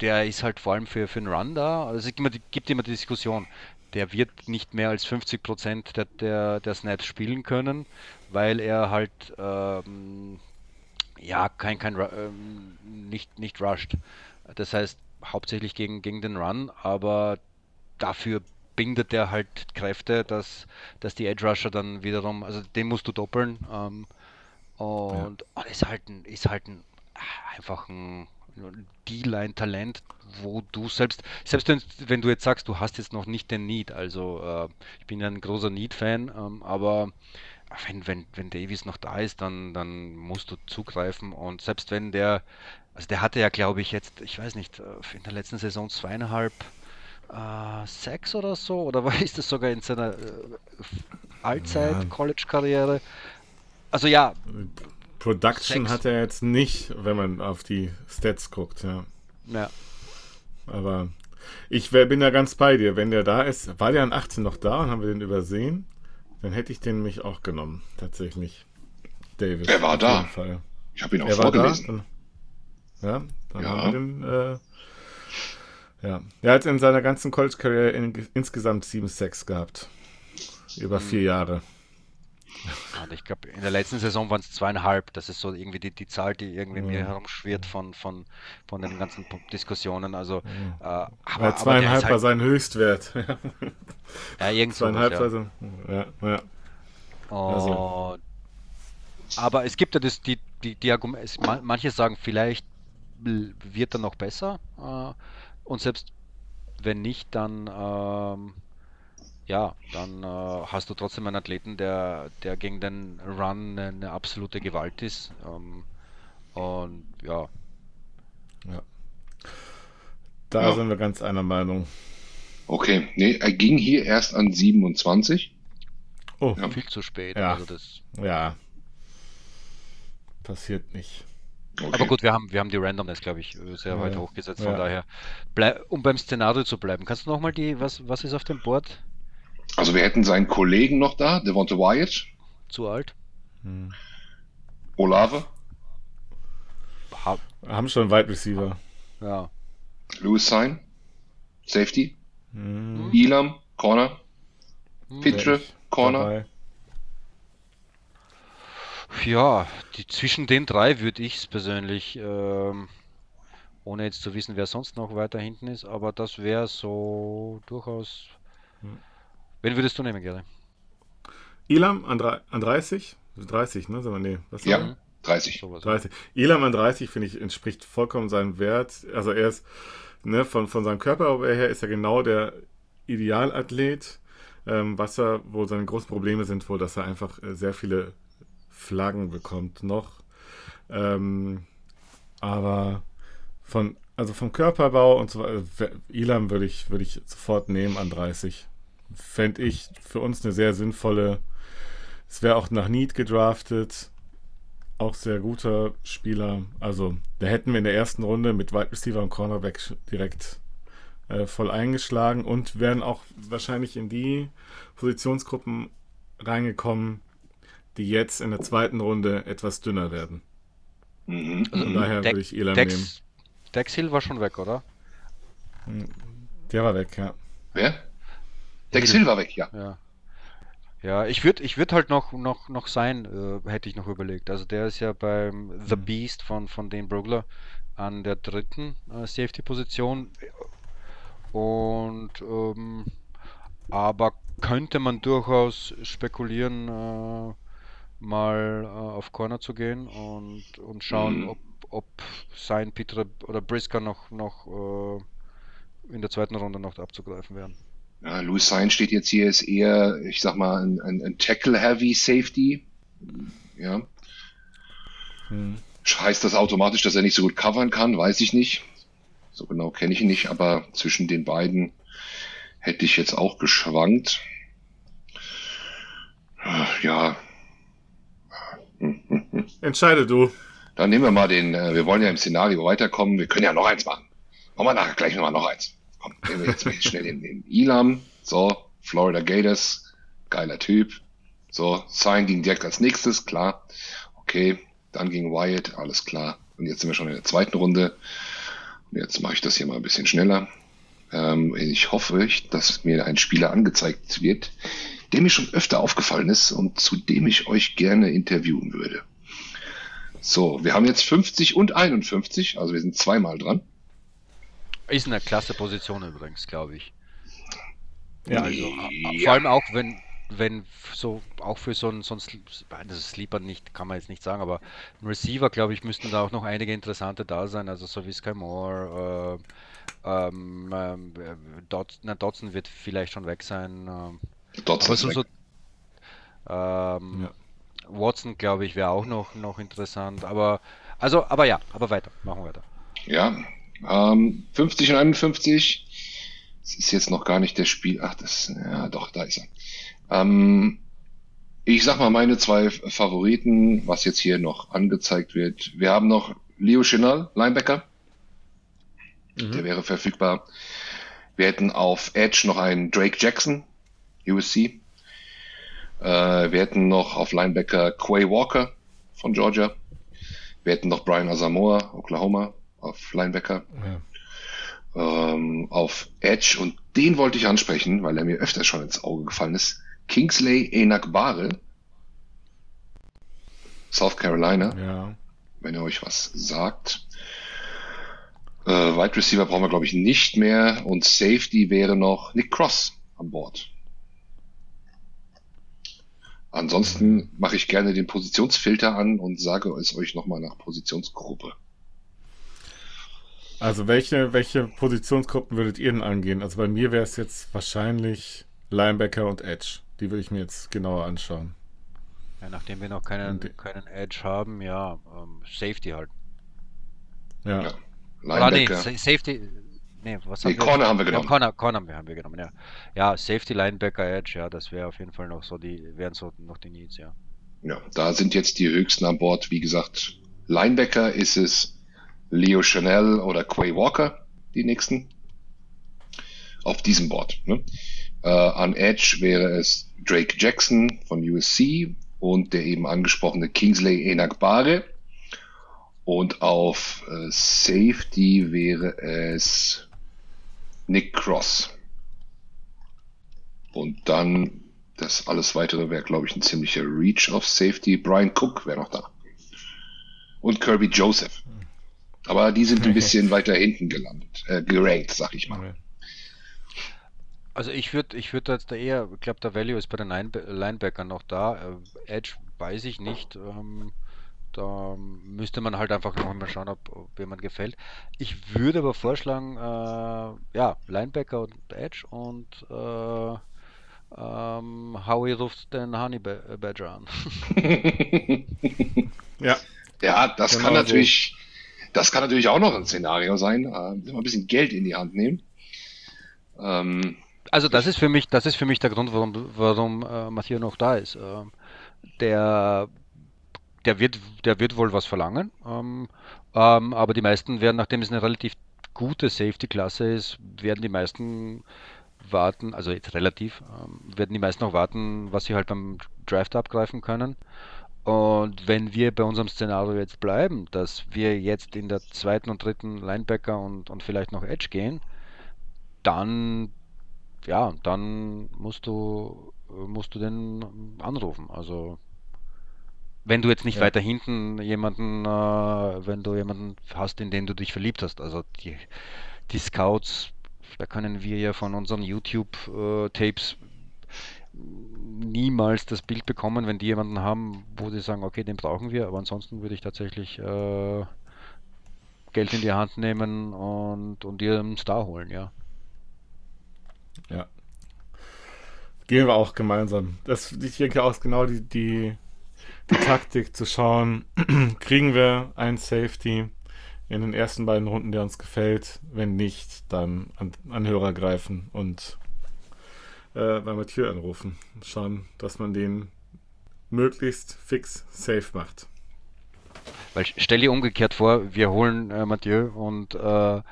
der ist halt vor allem für, für einen Run da. Also es gibt immer, gibt immer die Diskussion, der wird nicht mehr als 50 Prozent der, der, der Snaps spielen können, weil er halt ähm, ja kein, kein ähm, nicht, nicht rusht. Das heißt, hauptsächlich gegen, gegen den Run, aber dafür bindet er halt Kräfte, dass, dass die Edge Rusher dann wiederum, also den musst du doppeln. Ähm, und ja. oh, ist halt ein, ist halt ein, einfach ein D-Line-Talent, wo du selbst, selbst wenn, wenn, du jetzt sagst, du hast jetzt noch nicht den Need, also äh, ich bin ja ein großer Need-Fan, ähm, aber wenn, wenn, wenn Davies noch da ist, dann, dann musst du zugreifen und selbst wenn der also der hatte ja, glaube ich, jetzt, ich weiß nicht, äh, in der letzten Saison zweieinhalb äh, sechs oder so, oder [laughs] war ist das sogar in seiner äh, Allzeit-College-Karriere? Also ja. Production sechs. hat er jetzt nicht, wenn man auf die Stats guckt, ja. Ja. Aber ich bin da ganz bei dir. Wenn der da ist, war der an 18 noch da und haben wir den übersehen, dann hätte ich den mich auch genommen, tatsächlich. David. Er war da. Ich habe ihn auch er vorgelesen. Ja, dann ja. haben wir den. Äh, ja. Er hat in seiner ganzen College-Karriere in, insgesamt sieben Sacks gehabt. Über vier hm. Jahre. Und ich glaube, in der letzten Saison waren es zweieinhalb. Das ist so irgendwie die, die Zahl, die irgendwie mhm. mir herumschwirrt von, von, von den ganzen Diskussionen. Also, mhm. äh, aber, Weil zweieinhalb halt, war sein Höchstwert. ja, [laughs] irgend Zweieinhalb ja. war so. Ja, ja. Also. Aber es gibt ja das, die, die, die Argumente, manche sagen vielleicht wird er noch besser. Äh, und selbst wenn nicht, dann ähm, ja, dann äh, hast du trotzdem einen Athleten, der, der gegen den Run eine, eine absolute Gewalt ist. Ähm, und ja. Ja. Da ja. sind wir ganz einer Meinung. Okay, nee, er ging hier erst an 27. Oh, ja. viel zu spät. Ja. Also das ja. Passiert nicht. Okay. Aber gut, wir haben, wir haben die Randomness, glaube ich, sehr ja. weit hochgesetzt. Von ja. daher, bleib, um beim Szenario zu bleiben, kannst du nochmal die, was, was ist auf dem Board? Also wir hätten seinen Kollegen noch da, Devonta Wyatt. Zu alt. Hm. Olave. Ha haben schon Wide Receiver. Ja. Louis Sein. Safety. Hm. Elam, Corner. Hm. Pitre, Corner. Dabei. Ja, die, zwischen den drei würde ich es persönlich, ähm, ohne jetzt zu wissen, wer sonst noch weiter hinten ist, aber das wäre so durchaus. Hm. Wen würdest du nehmen, Gary? Elam an, an 30? 30, ne? Sagen wir, nee, was ja, 30. 30. Elam an 30, finde ich, entspricht vollkommen seinem Wert. Also er ist, ne, von, von seinem Körper her ist er genau der Idealathlet. ähm, was er, wo seine großen Probleme sind, wohl, dass er einfach äh, sehr viele Flaggen bekommt noch. Ähm, aber von, also vom Körperbau und so weiter, Elam würde ich, würde ich sofort nehmen an 30. Fände ich für uns eine sehr sinnvolle. Es wäre auch nach Need gedraftet. Auch sehr guter Spieler. Also, da hätten wir in der ersten Runde mit Wide Receiver und Cornerback direkt äh, voll eingeschlagen und wären auch wahrscheinlich in die Positionsgruppen reingekommen, die jetzt in der zweiten Runde etwas dünner werden. Mhm. Also von daher würde ich Elam Dex, nehmen. Dex Hill war schon weg, oder? Hm, der war weg, ja. Wer? Dex Hill war weg, ja. Ja, ja ich würde ich würd halt noch, noch, noch sein, äh, hätte ich noch überlegt. Also der ist ja beim The mhm. Beast von, von Dane Brugler an der dritten äh, Safety-Position. Und ähm, aber könnte man durchaus spekulieren, äh, mal äh, auf Corner zu gehen und, und schauen, mhm. ob, ob sein Peter oder Brisker noch, noch äh, in der zweiten Runde noch abzugreifen wären. Ja, Louis Sain steht jetzt hier, ist eher, ich sag mal, ein, ein, ein Tackle-Heavy Safety. Ja. Hm. Heißt das automatisch, dass er nicht so gut covern kann? Weiß ich nicht. So genau kenne ich ihn nicht, aber zwischen den beiden hätte ich jetzt auch geschwankt. Ja, Entscheide du. Dann nehmen wir mal den, äh, wir wollen ja im Szenario weiterkommen. Wir können ja noch eins machen. Machen wir nachher gleich nochmal noch eins. Komm, nehmen wir jetzt [laughs] schnell den, den Elam. So, Florida Gators. Geiler Typ. So, Sign ging direkt als nächstes, klar. Okay, dann ging Wyatt, alles klar. Und jetzt sind wir schon in der zweiten Runde. Und jetzt mache ich das hier mal ein bisschen schneller. Ähm, ich hoffe, dass mir ein Spieler angezeigt wird, der mir schon öfter aufgefallen ist und zu dem ich euch gerne interviewen würde. So, wir haben jetzt 50 und 51, also wir sind zweimal dran. Ist eine klasse Position übrigens, glaube ich. Ja, also, ja. vor allem auch wenn, wenn so, auch für so ein, so ein das ist Sleeper nicht, kann man jetzt nicht sagen, aber ein Receiver, glaube ich, müssten da auch noch einige interessante da sein, also so wie Sky Moore, äh, ähm, äh, Dot, na, Dotson wird vielleicht schon weg sein. Äh, Dotson so, so, ähm, ja. Watson, glaube ich, wäre auch noch, noch interessant. Aber also, aber ja, aber weiter, machen wir weiter. Ja, ähm, 50 und 51. Das ist jetzt noch gar nicht der Spiel. Ach, das, ja, doch, da ist er. Ähm, ich sag mal meine zwei Favoriten, was jetzt hier noch angezeigt wird. Wir haben noch Leo Chenal, Linebacker. Mhm. Der wäre verfügbar. Wir hätten auf Edge noch einen Drake Jackson, USC. Äh, wir hätten noch auf Linebacker Quay Walker von Georgia. Wir hätten noch Brian Asamoah, Oklahoma, auf Linebacker. Ja. Ähm, auf Edge, und den wollte ich ansprechen, weil er mir öfter schon ins Auge gefallen ist. Kingsley Enakbare, South Carolina. Ja. Wenn ihr euch was sagt. Äh, Wide Receiver brauchen wir, glaube ich, nicht mehr. Und Safety wäre noch Nick Cross an Bord. Ansonsten mache ich gerne den Positionsfilter an und sage es euch nochmal nach Positionsgruppe. Also welche, welche Positionsgruppen würdet ihr denn angehen? Also bei mir wäre es jetzt wahrscheinlich Linebacker und Edge. Die würde ich mir jetzt genauer anschauen. Ja, nachdem wir noch keinen, keinen Edge haben, ja, ähm, Safety halt. Ja. ja. Linebacker. Nee, Safety, Nee, was nee, haben Corner wir? haben wir genommen. Ja, Corner, Corner haben wir genommen, ja. Ja, Safety, Linebacker, Edge, ja, das wäre auf jeden Fall noch so die, wären so noch die Needs, ja. Ja, da sind jetzt die höchsten an Bord. Wie gesagt, Linebacker ist es Leo Chanel oder Quay Walker, die nächsten. Auf diesem Board. Ne? Äh, an Edge wäre es Drake Jackson von USC und der eben angesprochene Kingsley Enagbare. Und auf äh, Safety wäre es Nick Cross. Und dann das alles weitere wäre, glaube ich, ein ziemlicher Reach of Safety. Brian Cook wäre noch da. Und Kirby Joseph. Aber die sind ein [laughs] bisschen weiter hinten gelandet, äh, gerankt, sag ich mal. Also ich würde ich würde jetzt da eher, ich glaube, der Value ist bei den Linebackern noch da. Äh, Edge weiß ich nicht. Ähm, da müsste man halt einfach noch mal schauen, ob, ob jemand gefällt. Ich würde aber vorschlagen, äh, ja, Linebacker und Edge und äh, ähm, Howie ruft den Honey Badger an. [laughs] ja. Ja, das genau kann natürlich, so. das kann natürlich auch noch ein Szenario sein. Äh, ein bisschen Geld in die Hand nehmen. Ähm, also das ist für mich, das ist für mich der Grund, warum, warum äh, Matthias noch da ist. Äh, der, der wird, der wird wohl was verlangen, ähm, ähm, aber die meisten werden, nachdem es eine relativ gute Safety-Klasse ist, werden die meisten warten, also jetzt relativ, ähm, werden die meisten noch warten, was sie halt beim Draft abgreifen können. Und wenn wir bei unserem Szenario jetzt bleiben, dass wir jetzt in der zweiten und dritten Linebacker und, und vielleicht noch Edge gehen, dann ja, dann musst du musst du den anrufen. Also wenn du jetzt nicht ja. weiter hinten jemanden, äh, wenn du jemanden hast, in den du dich verliebt hast. Also die, die Scouts, da können wir ja von unseren YouTube-Tapes niemals das Bild bekommen, wenn die jemanden haben, wo sie sagen, okay, den brauchen wir, aber ansonsten würde ich tatsächlich äh, Geld in die Hand nehmen und, und ihren Star holen, ja. Ja. Gehen wir auch gemeinsam. Das, ich denke auch genau die, die, die Taktik zu schauen, [clears throat] kriegen wir ein Safety in den ersten beiden Runden, der uns gefällt. Wenn nicht, dann an, an Hörer greifen und äh, bei Mathieu anrufen. Schauen, dass man den möglichst fix safe macht. Weil stell dir umgekehrt vor, wir holen äh, Mathieu und äh,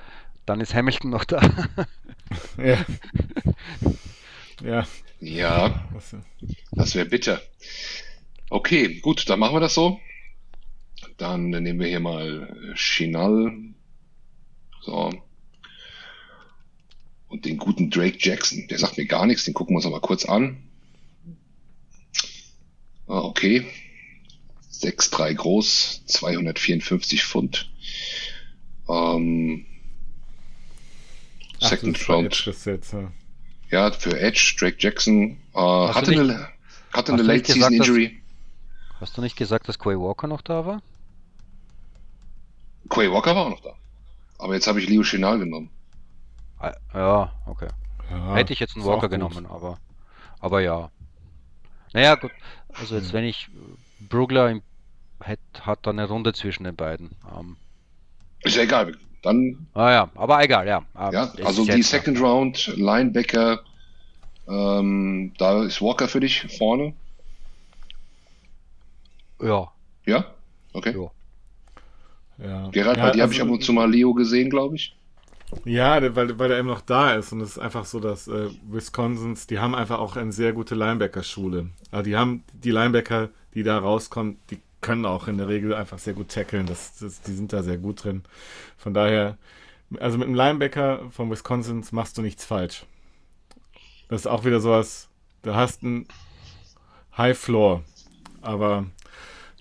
dann ist Hamilton noch da. [laughs] [laughs] ja. Ja. Ja. Das wäre bitter. Okay, gut, dann machen wir das so. Dann nehmen wir hier mal Chinal. So. Und den guten Drake Jackson. Der sagt mir gar nichts, den gucken wir uns aber kurz an. Ah, okay. 6,3 groß, 254 Pfund. Ähm, Second Ach, Round. Jetzt, ja. ja. für Edge, Drake Jackson. Äh, hatte eine, hatte eine Late Season Injury. Hast du nicht gesagt, dass Quay Walker noch da war? Quay Walker war auch noch da. Aber jetzt habe ich Leo Chenal genommen. Ah, ja, okay. Ja, Hätte ich jetzt einen Walker genommen, aber, aber ja. Naja, gut. Also jetzt, hm. wenn ich Brugler hat, hat da eine Runde zwischen den beiden. Ähm, ist ja egal. Dann. Ah ja, aber egal, ja. ja also die Second. Round Linebacker, ähm, da ist Walker für dich vorne. Ja. Ja? Okay. Ja. Ja. Gerald, ja, bei dir also, habe ich ab und zu mal Leo gesehen, glaube ich. Ja, weil, weil er eben noch da ist und es ist einfach so, dass äh, Wisconsins, die haben einfach auch eine sehr gute Linebacker-Schule. Also die haben die Linebacker, die da rauskommen, die können auch in der Regel einfach sehr gut tackeln. Das, das, die sind da sehr gut drin. Von daher, also mit einem Linebacker von Wisconsin machst du nichts falsch. Das ist auch wieder sowas, du hast einen High Floor. Aber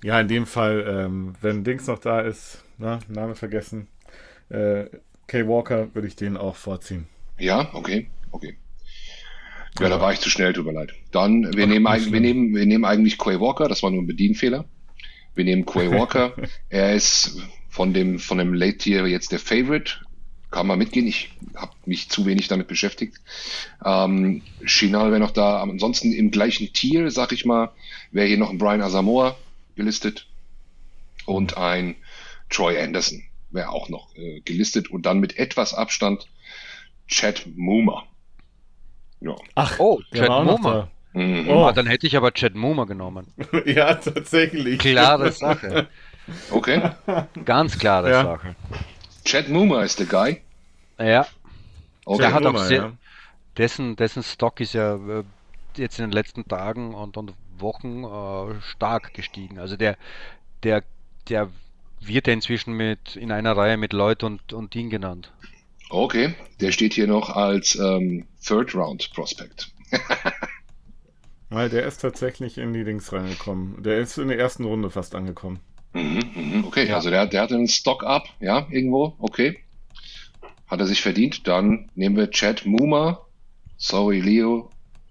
ja, in dem Fall, ähm, wenn Dings noch da ist, na, Name vergessen, äh, Kay Walker würde ich den auch vorziehen. Ja, okay, okay. Ja, ja, da war ich zu schnell, tut mir leid. Dann, wir, Ach, nehmen, wir, nehmen, wir nehmen eigentlich Quay Walker, das war nur ein Bedienfehler. Wir nehmen Quay [laughs] Walker. er ist von dem, von dem Late Tier jetzt der Favorite. Kann man mitgehen. Ich habe mich zu wenig damit beschäftigt. Ähm, Chinal wäre noch da. Ansonsten im gleichen Tier, sag ich mal, wäre hier noch ein Brian Asamoah gelistet und ein Troy Anderson wäre auch noch äh, gelistet und dann mit etwas Abstand Chad Moomer. Ja. Ach, oh, Chad Moomer. Mhm. Oh. Ah, dann hätte ich aber Chad Moomer genommen. [laughs] ja, tatsächlich. Klare [laughs] Sache. Okay. Ganz klare ja. Sache. Chad Moomer ist der Guy. Ja. Okay. Der hat Moomer, auch sehr, ja. dessen, dessen Stock ist ja äh, jetzt in den letzten Tagen und, und Wochen äh, stark gestiegen. Also der, der, der wird ja inzwischen mit in einer Reihe mit Lloyd und, und Dean genannt. Okay, der steht hier noch als ähm, Third Round Prospect. [laughs] Weil der ist tatsächlich in die Dings reingekommen. Der ist in der ersten Runde fast angekommen. Mhm, mhm, okay, ja. also der, der hat einen Stock up, ja, irgendwo, okay. Hat er sich verdient. Dann nehmen wir Chad Moomer. Sorry, Leo.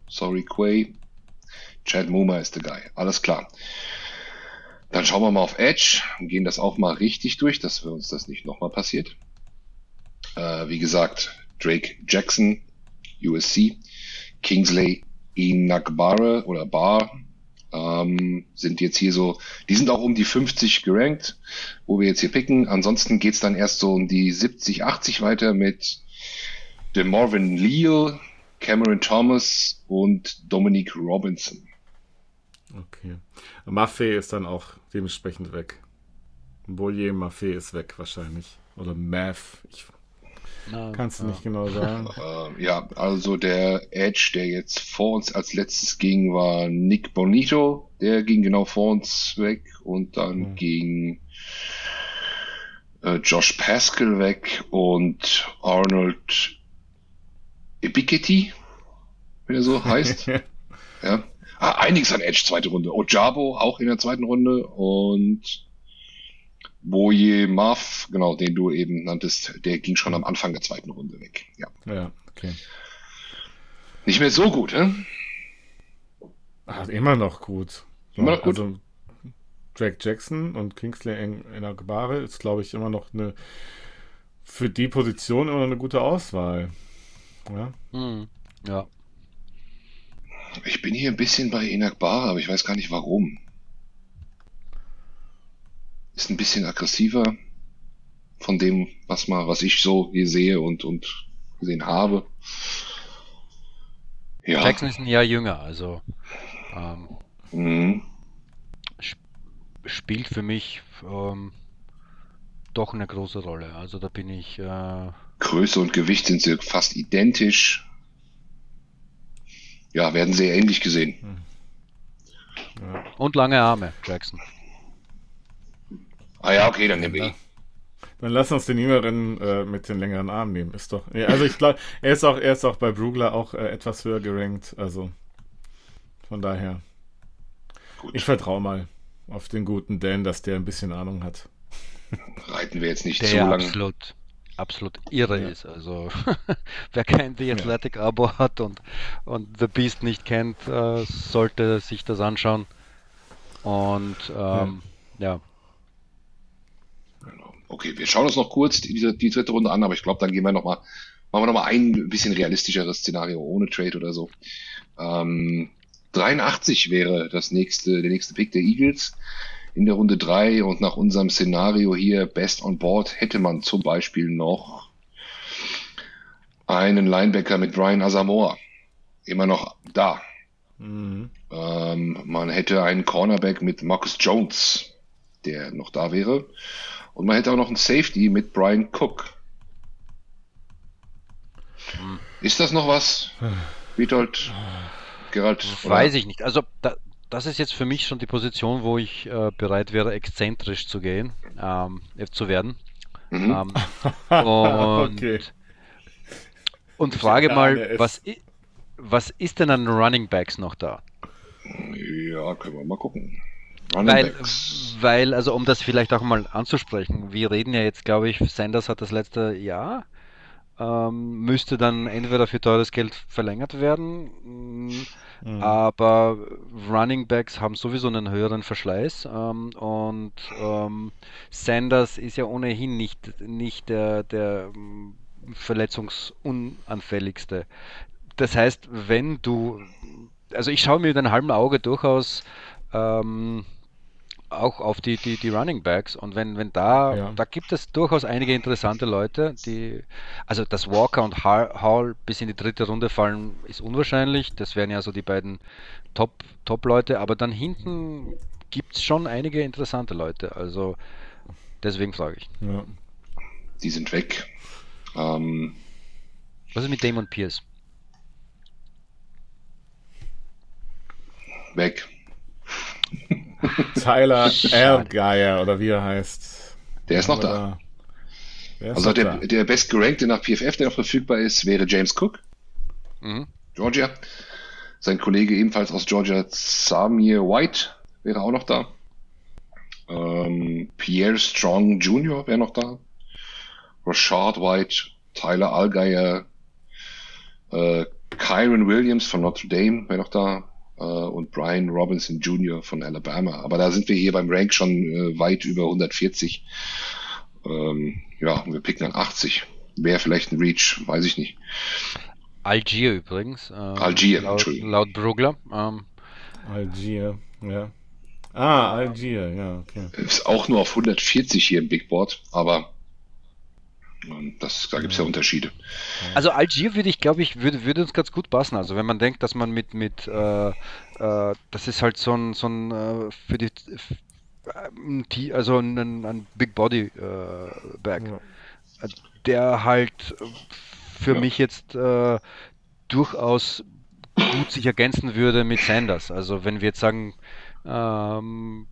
Sorry, Quay. Chad Moomer ist der Guy. Alles klar. Dann schauen wir mal auf Edge und gehen das auch mal richtig durch, dass wir uns das nicht nochmal passiert. Äh, wie gesagt, Drake Jackson, USC, Kingsley Inagbare oder Bar ähm, sind jetzt hier so, die sind auch um die 50 gerankt, wo wir jetzt hier picken. Ansonsten geht's dann erst so um die 70, 80 weiter mit dem Marvin Leal, Cameron Thomas und Dominic Robinson. Okay. Maffei ist dann auch dementsprechend weg. Bollier Maffei ist weg wahrscheinlich. Oder Math. Ich no, kannst du no. nicht genau sagen. Uh, [laughs] ja, also der Edge, der jetzt vor uns als letztes ging, war Nick Bonito. Der ging genau vor uns weg. Und dann ja. ging äh, Josh Pascal weg und Arnold Ebiketti, wenn er so heißt. [laughs] ja. Ah, einiges an Edge, zweite Runde. Ojabo auch in der zweiten Runde und Boje Marv, genau, den du eben nanntest, der ging schon am Anfang der zweiten Runde weg. Ja, ja okay. Nicht mehr so gut, hä? Ach, immer noch gut. Immer noch gut. Also, Drake Jackson und Kingsley Enagbare ist, glaube ich, immer noch eine für die Position immer noch eine gute Auswahl. Ja. Hm. ja. Ich bin hier ein bisschen bei Enagbare, aber ich weiß gar nicht warum. Ist ein bisschen aggressiver von dem, was mal, was ich so hier sehe und, und gesehen habe. Ja. Jackson ist ein Jahr jünger, also ähm, mhm. sp spielt für mich ähm, doch eine große Rolle. Also da bin ich. Äh, Größe und Gewicht sind sie fast identisch ja, werden sehr ähnlich gesehen. Hm. Ja. Und lange Arme, Jackson. Ah ja, okay, dann nehme ich. Dann lass uns den Jüngeren äh, mit den längeren Armen nehmen. Ist doch. Ja, also ich glaube, [laughs] er ist auch, er ist auch bei Brugler auch äh, etwas höher gerankt. Also von daher. Gut. Ich vertraue mal auf den guten Dan, dass der ein bisschen Ahnung hat. Reiten wir jetzt nicht der zu lange. Absolut absolut irre ja. ist. Also [laughs] wer kein The Athletic ja. Abo hat und, und The Beast nicht kennt, äh, sollte sich das anschauen. Und ähm, ja. ja. Genau. Okay, wir schauen uns noch kurz die, die dritte Runde an, aber ich glaube, dann gehen wir noch mal, machen wir noch mal ein bisschen realistischeres Szenario ohne Trade oder so. Ähm, 83 wäre das nächste, der nächste Pick der Eagles in der Runde 3 und nach unserem Szenario hier Best on Board hätte man zum Beispiel noch einen Linebacker mit Brian Asamoah. Immer noch da. Mhm. Ähm, man hätte einen Cornerback mit Marcus Jones, der noch da wäre. Und man hätte auch noch einen Safety mit Brian Cook. Mhm. Ist das noch was? Witold, Gerald? Weiß ich nicht. Also da, das ist jetzt für mich schon die Position, wo ich äh, bereit wäre, exzentrisch zu gehen, ähm, zu werden. Mhm. Ähm, [laughs] und, okay. und frage mal, was, was ist denn an Running Backs noch da? Ja, können wir mal gucken. weil, weil, also um das vielleicht auch mal anzusprechen, wir reden ja jetzt, glaube ich, Sanders hat das letzte Jahr, ähm, müsste dann entweder für teures Geld verlängert werden Mhm. Aber Running Backs haben sowieso einen höheren Verschleiß ähm, und ähm, Sanders ist ja ohnehin nicht, nicht der, der ähm, verletzungsunanfälligste. Das heißt, wenn du, also ich schaue mir mit einem halben Auge durchaus ähm, auch auf die, die, die Running Backs und wenn, wenn da, ja. da gibt es durchaus einige interessante Leute, die, also dass Walker und Hall bis in die dritte Runde fallen, ist unwahrscheinlich. Das wären ja so die beiden Top, Top-Leute, aber dann hinten gibt es schon einige interessante Leute. Also deswegen frage ich. Ja. Die sind weg. Ähm, Was ist mit Damon Pierce? Weg. [laughs] Tyler Algeier oder wie er heißt. Der ist noch da. da. also der, da. der bestgerankte nach PFF, der noch verfügbar ist, wäre James Cook. Mhm. Georgia. Sein Kollege ebenfalls aus Georgia, Samir White, wäre auch noch da. Ähm, Pierre Strong Jr. wäre noch da. Rashad White, Tyler Algeier, äh, Kyron Williams von Notre Dame wäre noch da und Brian Robinson Jr. von Alabama. Aber da sind wir hier beim Rank schon äh, weit über 140. Ähm, ja, wir picken an 80. Wäre vielleicht ein Reach, weiß ich nicht. Algier übrigens. Ähm, Algier, laut, Entschuldigung. Laut Brugler. Ähm. Algier, ja. Ah, Algier, ja, okay. Ist auch nur auf 140 hier im Big Board, aber das, da gibt es ja Unterschiede. Also Algier würde ich, glaube ich, würde, würde uns ganz gut passen. Also wenn man denkt, dass man mit, mit äh, äh, das ist halt so ein, so ein äh, für die äh, also ein, ein Big Body äh, Bag, ja. der halt für ja. mich jetzt äh, durchaus gut sich ergänzen würde mit Sanders. Also wenn wir jetzt sagen, ähm,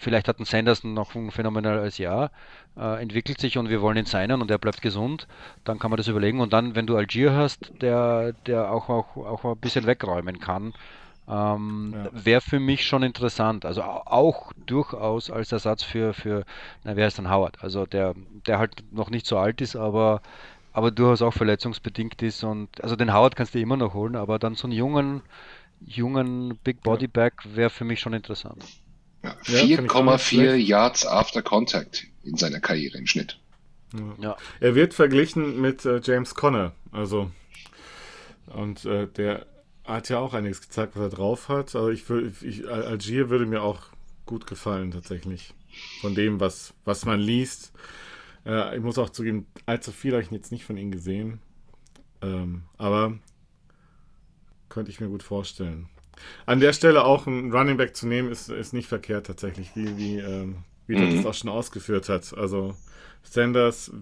vielleicht hat ein Sanders noch ein phänomenales Jahr, äh, entwickelt sich und wir wollen ihn signen und er bleibt gesund, dann kann man das überlegen. Und dann, wenn du Algier hast, der, der auch, auch, auch ein bisschen wegräumen kann, ähm, ja. wäre für mich schon interessant. Also auch durchaus als Ersatz für, für na, wer ist denn Howard? Also der, der halt noch nicht so alt ist, aber, aber durchaus auch verletzungsbedingt ist. Und also den Howard kannst du immer noch holen, aber dann so einen jungen, jungen Big Body Back wäre für mich schon interessant. Ja, 4,4 Yards after Contact in seiner Karriere im Schnitt. Ja. Er wird verglichen mit äh, James Conner, also und äh, der hat ja auch einiges gezeigt, was er drauf hat. Also ich, ich Algier würde mir auch gut gefallen tatsächlich von dem, was was man liest. Äh, ich muss auch zugeben, allzu viel habe ich jetzt nicht von ihm gesehen, ähm, aber könnte ich mir gut vorstellen. An der Stelle auch ein Running Back zu nehmen, ist, ist nicht verkehrt tatsächlich, wie, wie, ähm, wie mhm. das auch schon ausgeführt hat. Also Sanders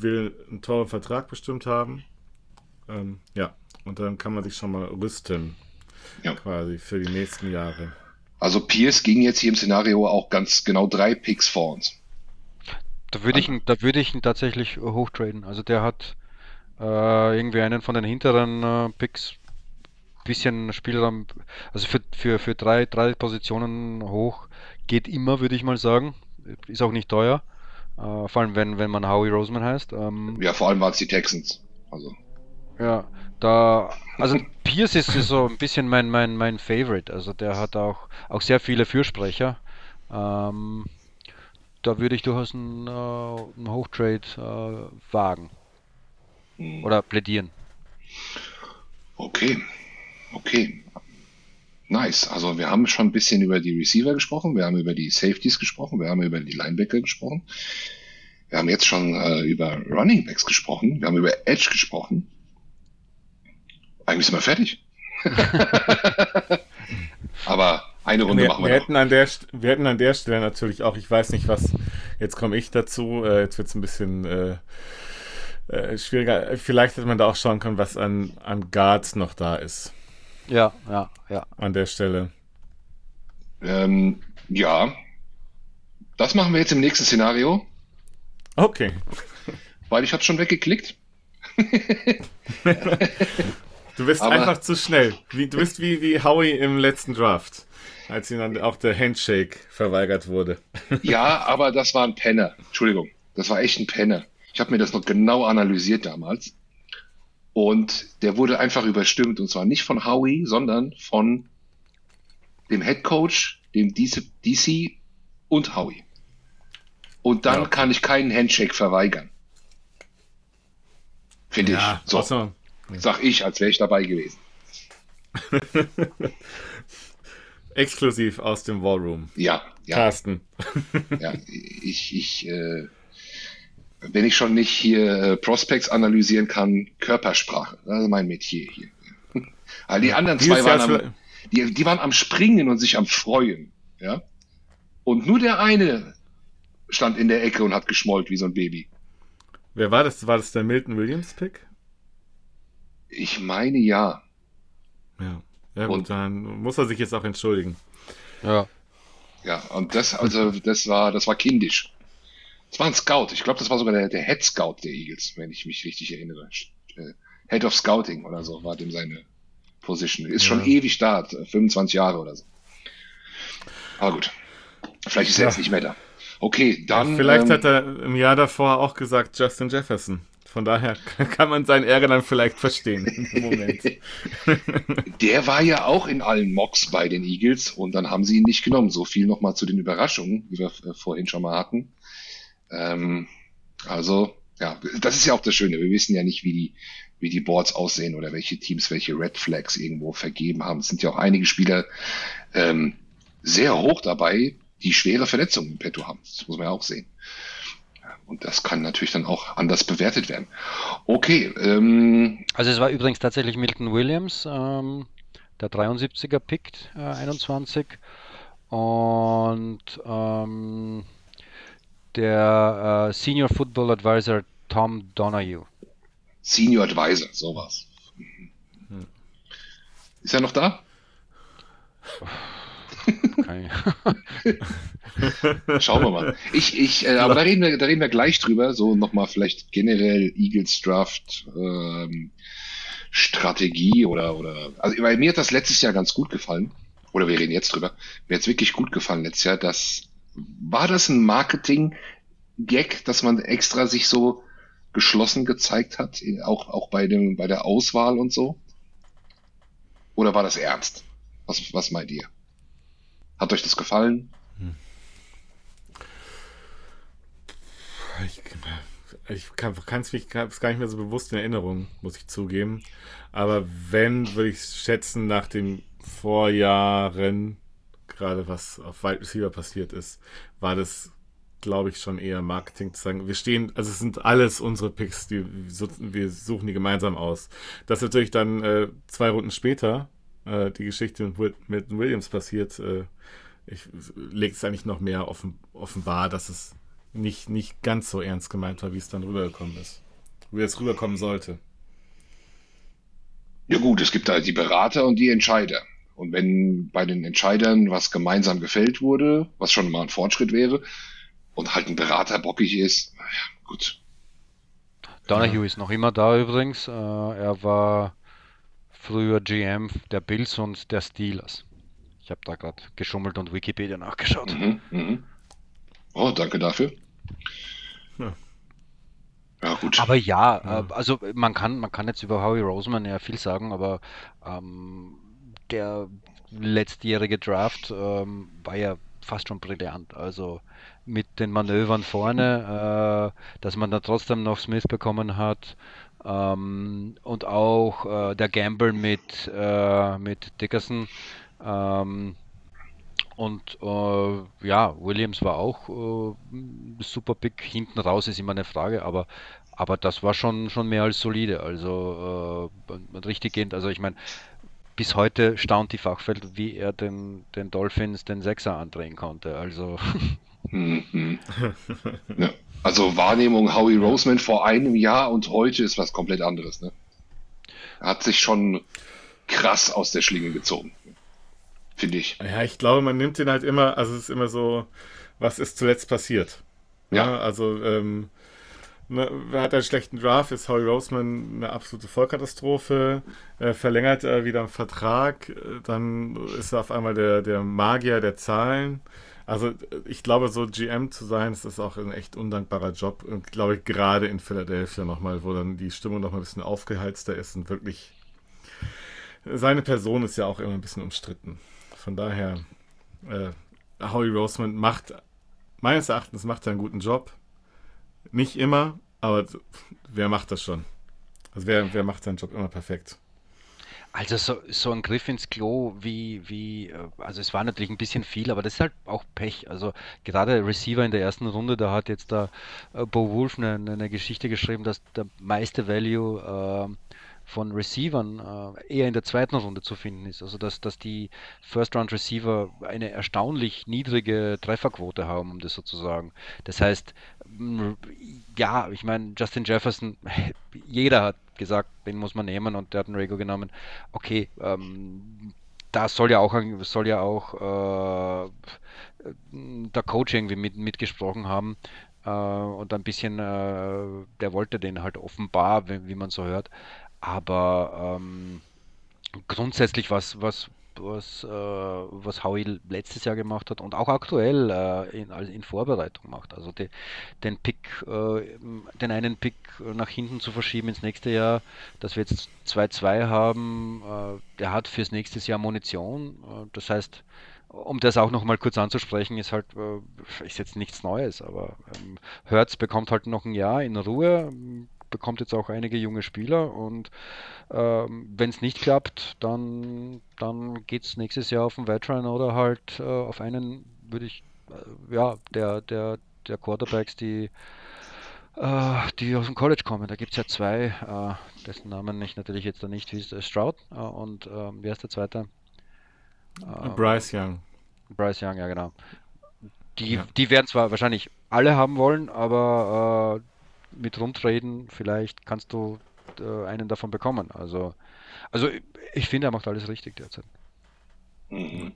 will einen tollen Vertrag bestimmt haben. Ähm, ja, und dann kann man sich schon mal rüsten. Ja. Quasi für die nächsten Jahre. Also Pierce ging jetzt hier im Szenario auch ganz genau drei Picks vor uns. Da würde ich, ihn, da würde ich ihn tatsächlich hochtraden. Also der hat äh, irgendwie einen von den hinteren äh, Picks bisschen Spielraum, also für, für, für drei, drei Positionen hoch geht immer, würde ich mal sagen. Ist auch nicht teuer. Äh, vor allem, wenn, wenn man Howie Roseman heißt. Ähm, ja, vor allem waren es die Texans. Also. Ja, da, also Pierce ist, ist so ein bisschen mein, mein, mein Favorite. Also der hat auch, auch sehr viele Fürsprecher. Ähm, da würde ich durchaus einen, äh, einen Hochtrade äh, wagen. Hm. Oder plädieren. Okay. Okay. Nice. Also wir haben schon ein bisschen über die Receiver gesprochen, wir haben über die Safeties gesprochen, wir haben über die Linebacker gesprochen. Wir haben jetzt schon äh, über Running Backs gesprochen, wir haben über Edge gesprochen. Eigentlich sind wir fertig. [laughs] Aber eine Runde wir, machen wir, wir hätten an der Wir hätten an der Stelle natürlich auch, ich weiß nicht was, jetzt komme ich dazu, äh, jetzt wird es ein bisschen äh, äh, schwieriger. Vielleicht hätte man da auch schauen können, was an, an Guards noch da ist. Ja, ja, ja. An der Stelle. Ähm, ja. Das machen wir jetzt im nächsten Szenario. Okay. Weil ich habe schon weggeklickt. [laughs] du bist Aber einfach zu schnell. Wie, du bist wie, wie Howie im letzten Draft, als ihm dann auch der Handshake verweigert wurde. [laughs] ja, aber das war ein Penner. Entschuldigung, das war echt ein Penner. Ich habe mir das noch genau analysiert damals. Und der wurde einfach überstimmt. Und zwar nicht von Howie, sondern von dem Head Coach, dem DC, DC und Howie. Und dann ja. kann ich keinen Handshake verweigern. Finde ja, ich. So. Awesome. Sag ich, als wäre ich dabei gewesen. [laughs] Exklusiv aus dem Wallroom. Ja, ja. Carsten. ja, ich, ich äh, wenn ich schon nicht hier äh, Prospects analysieren kann, Körpersprache. Das ist mein Metier hier. Weil die anderen zwei waren am, die, die waren am Springen und sich am Freuen. Ja? Und nur der eine stand in der Ecke und hat geschmollt wie so ein Baby. Wer war das? War das der Milton Williams Pick? Ich meine ja. Ja. Ja gut, und, dann muss er sich jetzt auch entschuldigen. Ja. Ja, und das, also, das war, das war kindisch. Es war ein Scout. Ich glaube, das war sogar der, der Head Scout der Eagles, wenn ich mich richtig erinnere. Äh, Head of Scouting oder so war dem seine Position. Ist schon ewig da, 25 Jahre oder so. Aber gut. Vielleicht ist er ja. jetzt nicht mehr da. Okay, dann. Vielleicht ähm, hat er im Jahr davor auch gesagt Justin Jefferson. Von daher [laughs] kann man seinen Ärger dann vielleicht verstehen [laughs] Moment. Der war ja auch in allen Mocks bei den Eagles und dann haben sie ihn nicht genommen. So viel nochmal zu den Überraschungen, die wir äh, vorhin schon mal hatten. Ähm, also Ja, das ist ja auch das Schöne. Wir wissen ja nicht, wie die, wie die Boards aussehen oder welche Teams welche Red Flags irgendwo vergeben haben. Es sind ja auch einige Spieler ähm, sehr hoch dabei, die schwere Verletzungen im Petto haben. Das muss man ja auch sehen. Und das kann natürlich dann auch anders bewertet werden. Okay. Ähm, also es war übrigens tatsächlich Milton Williams, ähm, der 73er pickt, äh, 21. Und ähm, der äh, Senior Football Advisor Tom Donahue. Senior Advisor, sowas. Mhm. Ist er noch da? [laughs] Schauen wir mal. Ich, ich, äh, aber da reden, wir, da reden wir gleich drüber. So nochmal vielleicht generell Eagles Draft ähm, Strategie oder, oder. Also weil mir hat das letztes Jahr ganz gut gefallen. Oder wir reden jetzt drüber. Mir hat es wirklich gut gefallen letztes Jahr, dass war das ein Marketing-Gag, dass man extra sich so geschlossen gezeigt hat, auch, auch bei, dem, bei der Auswahl und so? Oder war das ernst? Was, was meint ihr? Hat euch das gefallen? Ich, ich kann es gar nicht mehr so bewusst in Erinnerung, muss ich zugeben. Aber wenn, würde ich schätzen, nach den Vorjahren, gerade was auf Wide Receiver passiert ist, war das, glaube ich, schon eher Marketing zu sagen. Wir stehen, also es sind alles unsere Picks, die wir suchen die gemeinsam aus. Dass natürlich dann äh, zwei Runden später äh, die Geschichte mit, Williams passiert, äh, ich lege es eigentlich noch mehr offen, offenbar, dass es nicht, nicht ganz so ernst gemeint war, wie es dann rübergekommen ist. Wie es rüberkommen sollte. Ja gut, es gibt da die Berater und die Entscheider. Und wenn bei den Entscheidern was gemeinsam gefällt wurde, was schon mal ein Fortschritt wäre, und halt ein Berater bockig ist, naja, gut. Donahue ja. ist noch immer da übrigens. Äh, er war früher GM der Bills und der Steelers. Ich habe da gerade geschummelt und Wikipedia nachgeschaut. Mhm, mhm. Oh, danke dafür. Ja. Ja, gut. Aber ja, ja, äh, also man kann, man kann jetzt über Howie Roseman ja viel sagen, aber ähm, der letztjährige Draft ähm, war ja fast schon brillant. Also mit den Manövern vorne, äh, dass man da trotzdem noch Smith bekommen hat ähm, und auch äh, der Gamble mit, äh, mit Dickerson ähm, und äh, ja, Williams war auch äh, super Pick. Hinten raus ist immer eine Frage, aber, aber das war schon, schon mehr als solide. Also äh, richtig gehend. Also ich meine, bis heute staunt die Fachwelt, wie er den, den Dolphins den Sechser andrehen konnte. Also. [laughs] Mhm. ja. Also Wahrnehmung Howie Roseman vor einem Jahr und heute ist was komplett anderes. Ne? Er hat sich schon krass aus der Schlinge gezogen finde ich. Ja, ich glaube, man nimmt den halt immer, also es ist immer so, was ist zuletzt passiert? Ja. ja also, ähm, wer hat einen schlechten Draft? Ist Howie Roseman eine absolute Vollkatastrophe? Äh, verlängert er wieder einen Vertrag? Dann ist er auf einmal der, der Magier der Zahlen. Also ich glaube, so GM zu sein, das ist auch ein echt undankbarer Job. Und glaube ich, gerade in Philadelphia nochmal, wo dann die Stimmung nochmal ein bisschen aufgeheizter ist und wirklich seine Person ist ja auch immer ein bisschen umstritten. Von daher, äh, Howie Roseman macht, meines Erachtens macht er einen guten Job. Nicht immer, aber wer macht das schon? Also wer, wer macht seinen Job immer perfekt? Also so, so ein Griff ins Klo wie, wie, äh, also es war natürlich ein bisschen viel, aber das ist halt auch Pech. Also gerade Receiver in der ersten Runde, da hat jetzt der äh, Bo Wolf eine, eine Geschichte geschrieben, dass der meiste Value äh, von Receivern äh, eher in der zweiten Runde zu finden ist. Also dass, dass die First-Round-Receiver eine erstaunlich niedrige Trefferquote haben, um das sozusagen. Das heißt, ja, ich meine, Justin Jefferson, [laughs] jeder hat gesagt, den muss man nehmen und der hat einen Rego genommen. Okay, ähm, da soll ja auch soll ja auch äh, der Coach irgendwie mit, mitgesprochen haben äh, und ein bisschen, äh, der wollte den halt offenbar, wie, wie man so hört. Aber ähm, grundsätzlich was, was, was, äh, was Howie letztes Jahr gemacht hat und auch aktuell äh, in, in Vorbereitung macht. Also die, den Pick, äh, den einen Pick nach hinten zu verschieben ins nächste Jahr, dass wir jetzt 2-2 haben, äh, der hat fürs nächste Jahr Munition. Äh, das heißt, um das auch noch mal kurz anzusprechen, ist halt, äh, ist jetzt nichts Neues, aber ähm, Hertz bekommt halt noch ein Jahr in Ruhe, bekommt jetzt auch einige junge Spieler und ähm, wenn es nicht klappt, dann, dann geht es nächstes Jahr auf einen Veteran oder halt äh, auf einen, würde ich, äh, ja, der, der, der Quarterbacks, die äh, die aus dem College kommen. Da gibt es ja zwei, äh, dessen Namen ich natürlich jetzt da nicht, wie ist äh, Stroud und ähm, wer ist der zweite? Ähm, Bryce Young. Bryce Young, ja genau. Die, ja. die werden zwar wahrscheinlich alle haben wollen, aber mit Rundreden vielleicht kannst du äh, einen davon bekommen. Also, also ich finde, er macht alles richtig derzeit. Mhm.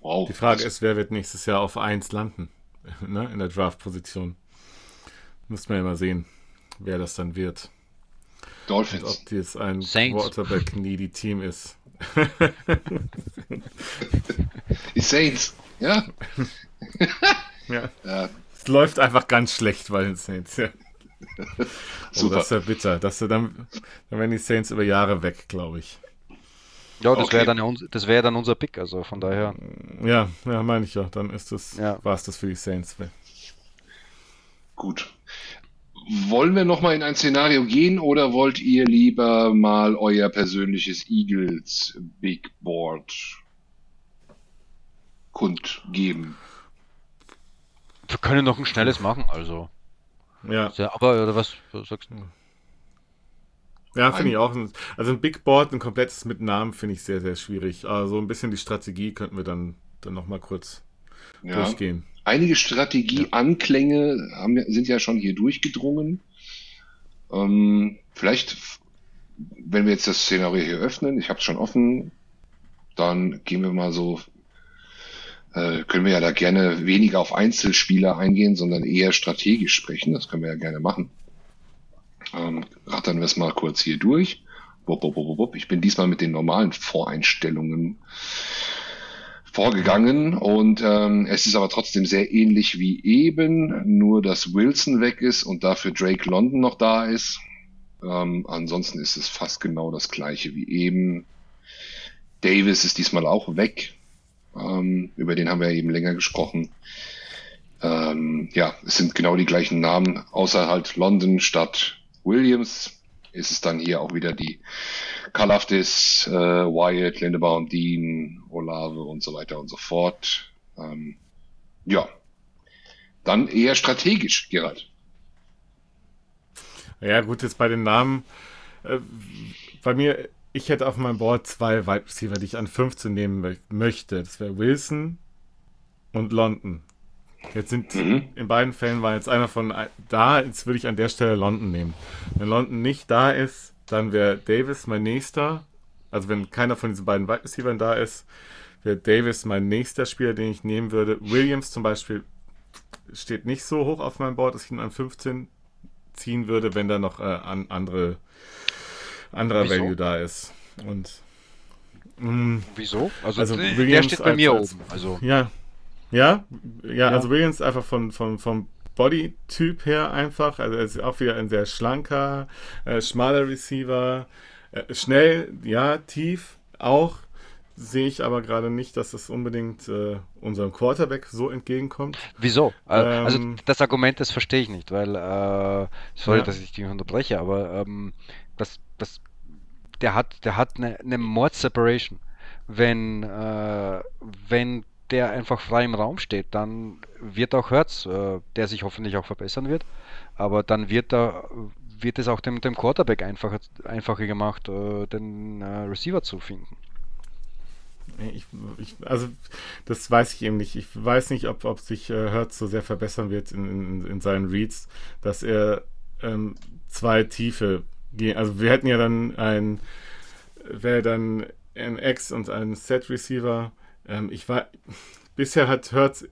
Wow. Die Frage ist, wer wird nächstes Jahr auf 1 landen [laughs] ne, in der Draft-Position? Müssen wir ja mal sehen, wer das dann wird. Dolphins. Und ob dies ein Quarterback-needy Team ist. Die Saints, ja. [laughs] ja. ja. Es läuft einfach ganz schlecht bei den Saints, ja. [laughs] Oh, Super. das ist ja bitter. Das, dann, dann werden die Saints über Jahre weg, glaube ich. Ja, das okay. wäre dann, das wär dann unser Pick, also von daher. Ja, ja meine ich ja. Dann ist das, ja. war es das für die Saints. Gut. Wollen wir nochmal in ein Szenario gehen oder wollt ihr lieber mal euer persönliches Eagles Big Board kundgeben? Wir können noch ein schnelles machen, also. Ja. ja aber, oder was, was sagst du? Ja, finde ich auch. Also ein Big Board, ein komplettes mit Namen, finde ich sehr, sehr schwierig. Also ein bisschen die Strategie könnten wir dann, dann nochmal kurz ja. durchgehen einige Strategieanklänge haben, sind ja schon hier durchgedrungen. Ähm, vielleicht, wenn wir jetzt das Szenario hier öffnen, ich habe es schon offen, dann gehen wir mal so, äh, können wir ja da gerne weniger auf Einzelspieler eingehen, sondern eher strategisch sprechen. Das können wir ja gerne machen. Ähm, rattern wir es mal kurz hier durch. Ich bin diesmal mit den normalen Voreinstellungen vorgegangen und ähm, es ist aber trotzdem sehr ähnlich wie eben, nur dass Wilson weg ist und dafür Drake London noch da ist. Ähm, ansonsten ist es fast genau das gleiche wie eben. Davis ist diesmal auch weg. Ähm, über den haben wir eben länger gesprochen. Ähm, ja, es sind genau die gleichen Namen, außer halt London statt Williams ist es dann hier auch wieder die Kalafdis, äh, Wyatt, Lindebaum, Dean, Olave und so weiter und so fort. Ähm, ja, dann eher strategisch, Gerald. Ja, gut, jetzt bei den Namen. Äh, bei mir, ich hätte auf meinem Board zwei Wide Receiver, die ich an 15 nehmen möchte. Das wäre Wilson und London. Jetzt sind mhm. in beiden Fällen war jetzt einer von da, jetzt würde ich an der Stelle London nehmen. Wenn London nicht da ist, dann wäre Davis mein nächster. Also wenn keiner von diesen beiden Wide Receivers da ist, wäre Davis mein nächster Spieler, den ich nehmen würde. Williams zum Beispiel steht nicht so hoch auf meinem Board, dass ich ihn an 15 ziehen würde, wenn da noch äh, an andere anderer Wieso? Value da ist. Und mh, mm, Wieso? Also, also Williams der steht bei mir als, oben. Also. Ja, ja, ja, ja, also Williams einfach von, von, vom Body-Typ her einfach. Also er ist auch wieder ein sehr schlanker, äh, schmaler Receiver. Äh, schnell, ja, tief auch. Sehe ich aber gerade nicht, dass das unbedingt äh, unserem Quarterback so entgegenkommt. Wieso? Äh, ähm, also das Argument, das verstehe ich nicht, weil, äh, sorry, ja. dass ich dich unterbreche, aber ähm, das, das, der hat, der hat eine, eine Mord-Separation. Wenn, äh, wenn der einfach frei im Raum steht, dann wird auch Hertz, äh, der sich hoffentlich auch verbessern wird, aber dann wird da wird es auch dem, dem Quarterback einfacher, einfacher gemacht, äh, den äh, Receiver zu finden. Ich, ich, also das weiß ich eben nicht. Ich weiß nicht, ob, ob sich äh, Hertz so sehr verbessern wird in, in, in seinen Reads, dass er ähm, zwei Tiefe gehen. Also wir hätten ja dann ein, wäre dann ein X und ein Set Receiver ähm, ich war, bisher hat Hertz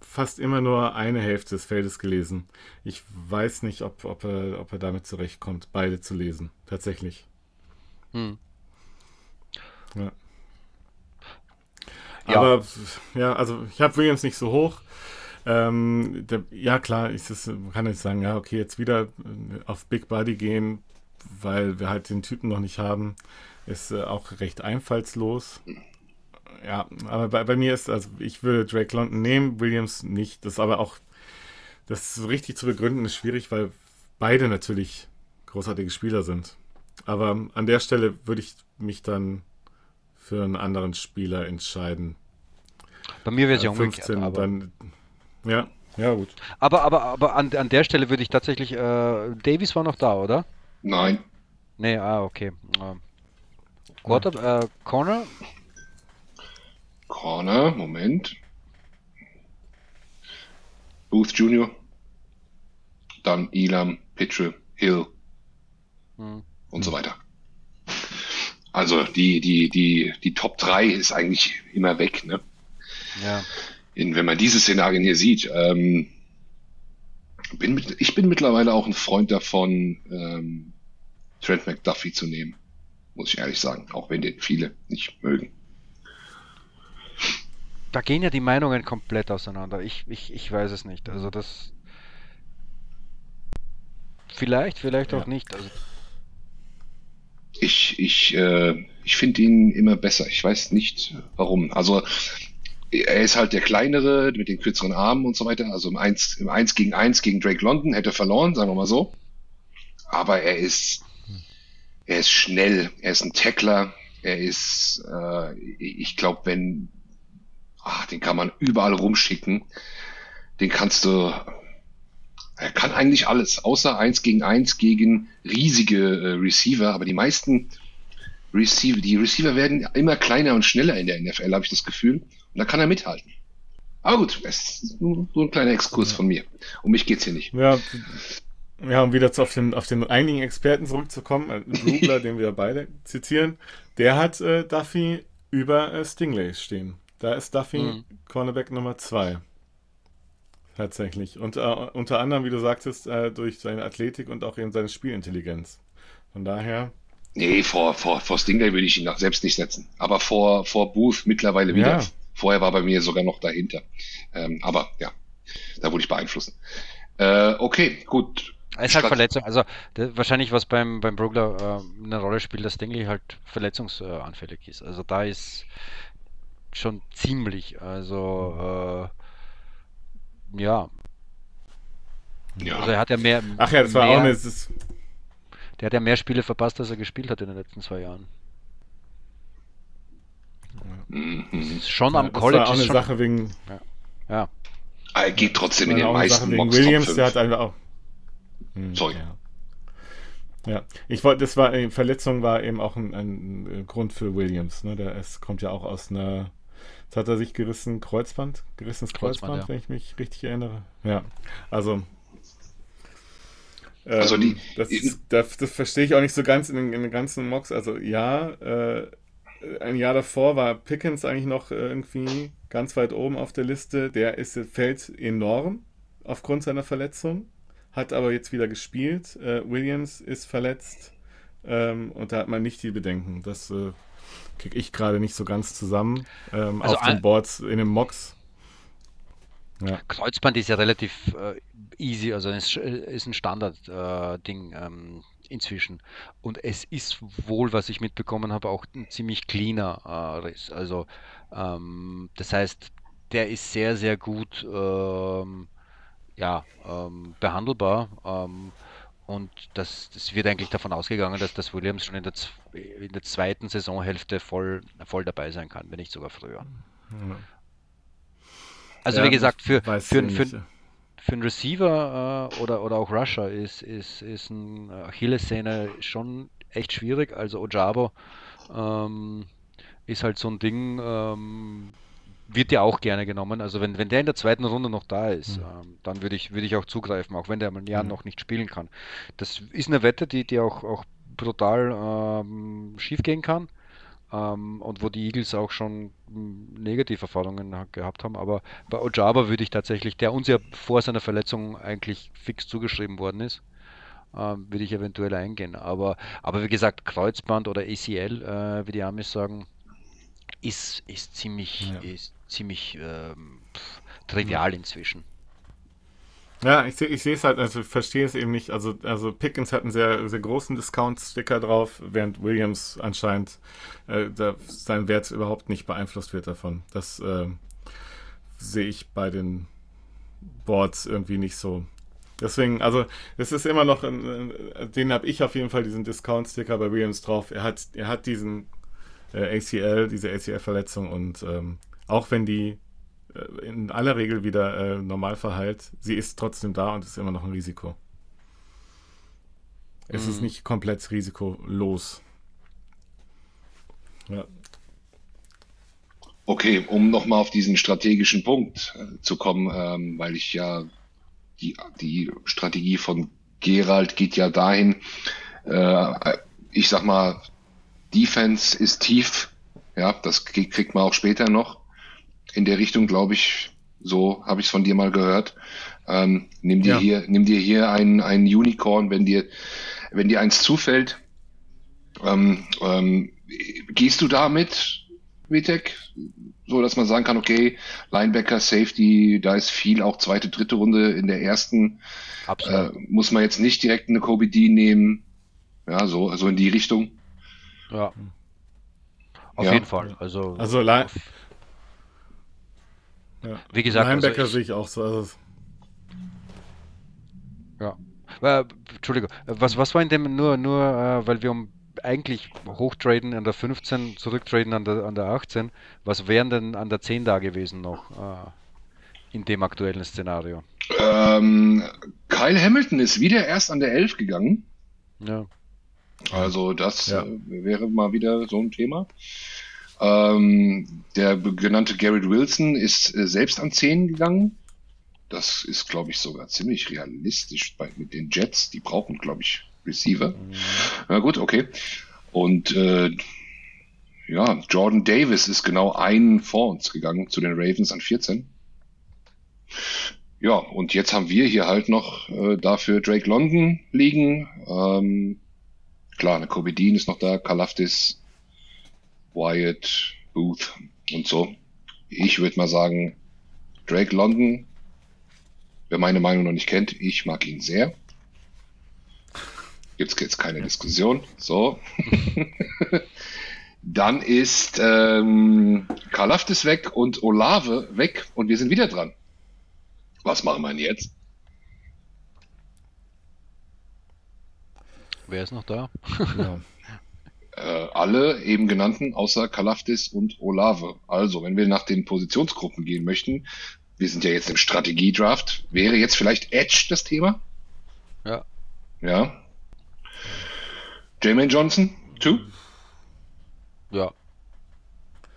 fast immer nur eine Hälfte des Feldes gelesen. Ich weiß nicht, ob, ob, er, ob er damit zurechtkommt, beide zu lesen. Tatsächlich. Hm. Ja. ja. Aber ja, also ich habe Williams nicht so hoch. Ähm, der, ja, klar, ich das, kann jetzt sagen, ja, okay, jetzt wieder auf Big Body gehen, weil wir halt den Typen noch nicht haben, ist äh, auch recht einfallslos. ja, aber bei, bei, mir ist, also ich würde Drake London nehmen, Williams nicht. Das ist aber auch, das so richtig zu begründen ist schwierig, weil beide natürlich großartige Spieler sind. Aber an der Stelle würde ich mich dann für einen anderen Spieler entscheiden. Bei mir wäre es ja 15, aber... dann, ja, ja gut. Aber, aber, aber an, an der Stelle würde ich tatsächlich, äh, Davies war noch da, oder? Nein. Nee, ah, okay. Ähm, Quarter, äh, Corner? Corner, Moment. Booth Jr. Dann Elam, Pitchell, Hill hm. und so weiter. Also die, die, die, die Top 3 ist eigentlich immer weg, ne? Ja. In, wenn man diese Szenarien hier sieht, ähm, bin mit, ich bin mittlerweile auch ein Freund davon, ähm, Trent McDuffie zu nehmen. Muss ich ehrlich sagen, auch wenn den viele nicht mögen. Da gehen ja die Meinungen komplett auseinander. Ich, ich, ich weiß es nicht. Also das. Vielleicht, vielleicht ja. auch nicht. Also ich, ich, äh, ich finde ihn immer besser. Ich weiß nicht warum. Also er ist halt der kleinere mit den kürzeren Armen und so weiter. Also im 1, im 1 gegen 1 gegen Drake London hätte er verloren, sagen wir mal so. Aber er ist er ist schnell, er ist ein Tackler, er ist, äh, ich glaube, wenn, ach, den kann man überall rumschicken, den kannst du, er kann eigentlich alles, außer eins gegen eins gegen riesige äh, Receiver, aber die meisten Receiver, die Receiver werden immer kleiner und schneller in der NFL, habe ich das Gefühl, und da kann er mithalten. Aber gut, es ist nur, nur ein kleiner Exkurs von mir. Um mich geht's hier nicht. Ja, ja, um wieder auf den, auf den einigen Experten zurückzukommen, äh, Rubler, [laughs] den wir beide zitieren, der hat äh, Duffy über äh, Stingley stehen. Da ist Duffy mhm. Cornerback Nummer 2. Tatsächlich. Und äh, unter anderem, wie du sagtest, äh, durch seine Athletik und auch eben seine Spielintelligenz. Von daher. Nee, vor, vor, vor Stingley würde ich ihn selbst nicht setzen. Aber vor, vor Booth mittlerweile wieder. Ja. Vorher war bei mir sogar noch dahinter. Ähm, aber ja, da wurde ich beeinflussen. Äh, okay, gut. Es ist halt Verletzung. Also wahrscheinlich, was beim, beim Brugler äh, eine Rolle spielt, dass Dingley halt verletzungsanfällig ist. Also da ist schon ziemlich. Also äh, ja. ja. Also er hat ja mehr. Ach ja, das war auch eine. Ist... Der hat ja mehr Spiele verpasst, als er gespielt hat in den letzten zwei Jahren. Mhm. Schon am ja, College. Das war auch eine schon, Sache wegen. Ja. ja. Er geht trotzdem in den meisten Sache wegen Williams, der hat einfach auch hm, Sorry. Ja. ja. ich wollte, das war, äh, Verletzung war eben auch ein, ein Grund für Williams. Ne? Der, es kommt ja auch aus einer, jetzt hat er sich gerissen, Kreuzband, gerissenes Kreuzband, Kreuzband ja. wenn ich mich richtig erinnere. Ja, also. also die, ähm, das, das, das, verstehe ich auch nicht so ganz in den, in den ganzen Mocks. Also ja, äh, ein Jahr davor war Pickens eigentlich noch irgendwie ganz weit oben auf der Liste. Der ist, fällt enorm aufgrund seiner Verletzung hat aber jetzt wieder gespielt. Äh, Williams ist verletzt ähm, und da hat man nicht die Bedenken. Das äh, kriege ich gerade nicht so ganz zusammen. Ähm, also auf den Boards, in den Mocks. Ja. Kreuzband ist ja relativ äh, easy, also es ist ein Standard-Ding äh, ähm, inzwischen. Und es ist wohl, was ich mitbekommen habe, auch ein ziemlich cleaner äh, Riss. Also ähm, das heißt, der ist sehr, sehr gut ähm, ja, ähm, behandelbar. Ähm, und das, das wird eigentlich davon ausgegangen, dass das Williams schon in der, in der zweiten Saisonhälfte voll, voll dabei sein kann, wenn nicht sogar früher. Ja. Also ja, wie gesagt, für, für, für, für, für einen Receiver äh, oder, oder auch Rusher ist, ist, ist ein Achillessehne schon echt schwierig. Also Ojabo ähm, ist halt so ein Ding, ähm, wird ja auch gerne genommen. Also wenn, wenn der in der zweiten Runde noch da ist, mhm. ähm, dann würde ich, würde ich auch zugreifen, auch wenn der mal ein Jahr mhm. noch nicht spielen kann. Das ist eine Wette, die, die auch, auch brutal ähm, schief gehen kann. Ähm, und wo die Eagles auch schon hm, Negativerfahrungen gehabt haben. Aber bei Ojaba würde ich tatsächlich, der uns ja vor seiner Verletzung eigentlich fix zugeschrieben worden ist, ähm, würde ich eventuell eingehen. Aber, aber wie gesagt, Kreuzband oder ACL, äh, wie die Amis sagen, ist, ist ziemlich, ja. ist ziemlich ähm, pff, trivial inzwischen. Ja, ich sehe ich es halt, also ich verstehe es eben nicht. Also, also Pickens hat einen sehr, sehr großen Discount-Sticker drauf, während Williams anscheinend äh, sein Wert überhaupt nicht beeinflusst wird davon. Das äh, sehe ich bei den Boards irgendwie nicht so. Deswegen, also es ist immer noch, den habe ich auf jeden Fall, diesen Discount-Sticker bei Williams drauf. Er hat, er hat diesen äh, ACL, diese ACL-Verletzung und ähm, auch wenn die äh, in aller Regel wieder äh, normal verheilt, sie ist trotzdem da und ist immer noch ein Risiko. Es mhm. ist nicht komplett risikolos. Ja. Okay, um nochmal auf diesen strategischen Punkt äh, zu kommen, ähm, weil ich ja die, die Strategie von Gerald geht ja dahin, äh, ich sag mal, Defense ist tief, ja, das kriegt man auch später noch in der Richtung, glaube ich, so habe ich es von dir mal gehört. Ähm, nimm dir ja. hier, nimm dir hier ein, ein Unicorn, wenn dir, wenn dir eins zufällt. Ähm, ähm, gehst du damit, Vitek? So, dass man sagen kann, okay, Linebacker, Safety, da ist viel, auch zweite, dritte Runde in der ersten. Absolut. Äh, muss man jetzt nicht direkt eine Kobe D nehmen. Ja, so, also in die Richtung. Ja. Auf ja. jeden Fall. Also, also ja. Wie gesagt, Linebacker also sehe ich auch so. Also ja. Äh, Entschuldigung, was, was war in dem nur, nur äh, weil wir um eigentlich hochtraden an der 15, zurücktraden an der, an der 18, was wären denn an der 10 da gewesen noch äh, in dem aktuellen Szenario? Ähm, Kyle Hamilton ist wieder erst an der 11 gegangen. Ja. Also das ja. Äh, wäre mal wieder so ein Thema. Ähm, der genannte Garrett Wilson ist äh, selbst an 10 gegangen. Das ist, glaube ich, sogar ziemlich realistisch bei, mit den Jets. Die brauchen, glaube ich, Receiver. Mhm. Na gut, okay. Und äh, ja, Jordan Davis ist genau einen vor uns gegangen zu den Ravens an 14. Ja, und jetzt haben wir hier halt noch äh, dafür Drake London liegen. Ähm, klar, eine Kobe Dean ist noch da, Kalafdis Wyatt, Booth und so. Ich würde mal sagen, Drake London, wer meine Meinung noch nicht kennt, ich mag ihn sehr. Gibt's jetzt keine Diskussion. So. [laughs] Dann ist ähm, Kalaftis weg und Olave weg und wir sind wieder dran. Was machen wir denn jetzt? Wer ist noch da? ja. [laughs] Äh, alle eben genannten, außer Kalaftis und Olave. Also, wenn wir nach den Positionsgruppen gehen möchten, wir sind ja jetzt im Strategiedraft, wäre jetzt vielleicht Edge das Thema? Ja. Ja. Jamin Johnson, two? Ja.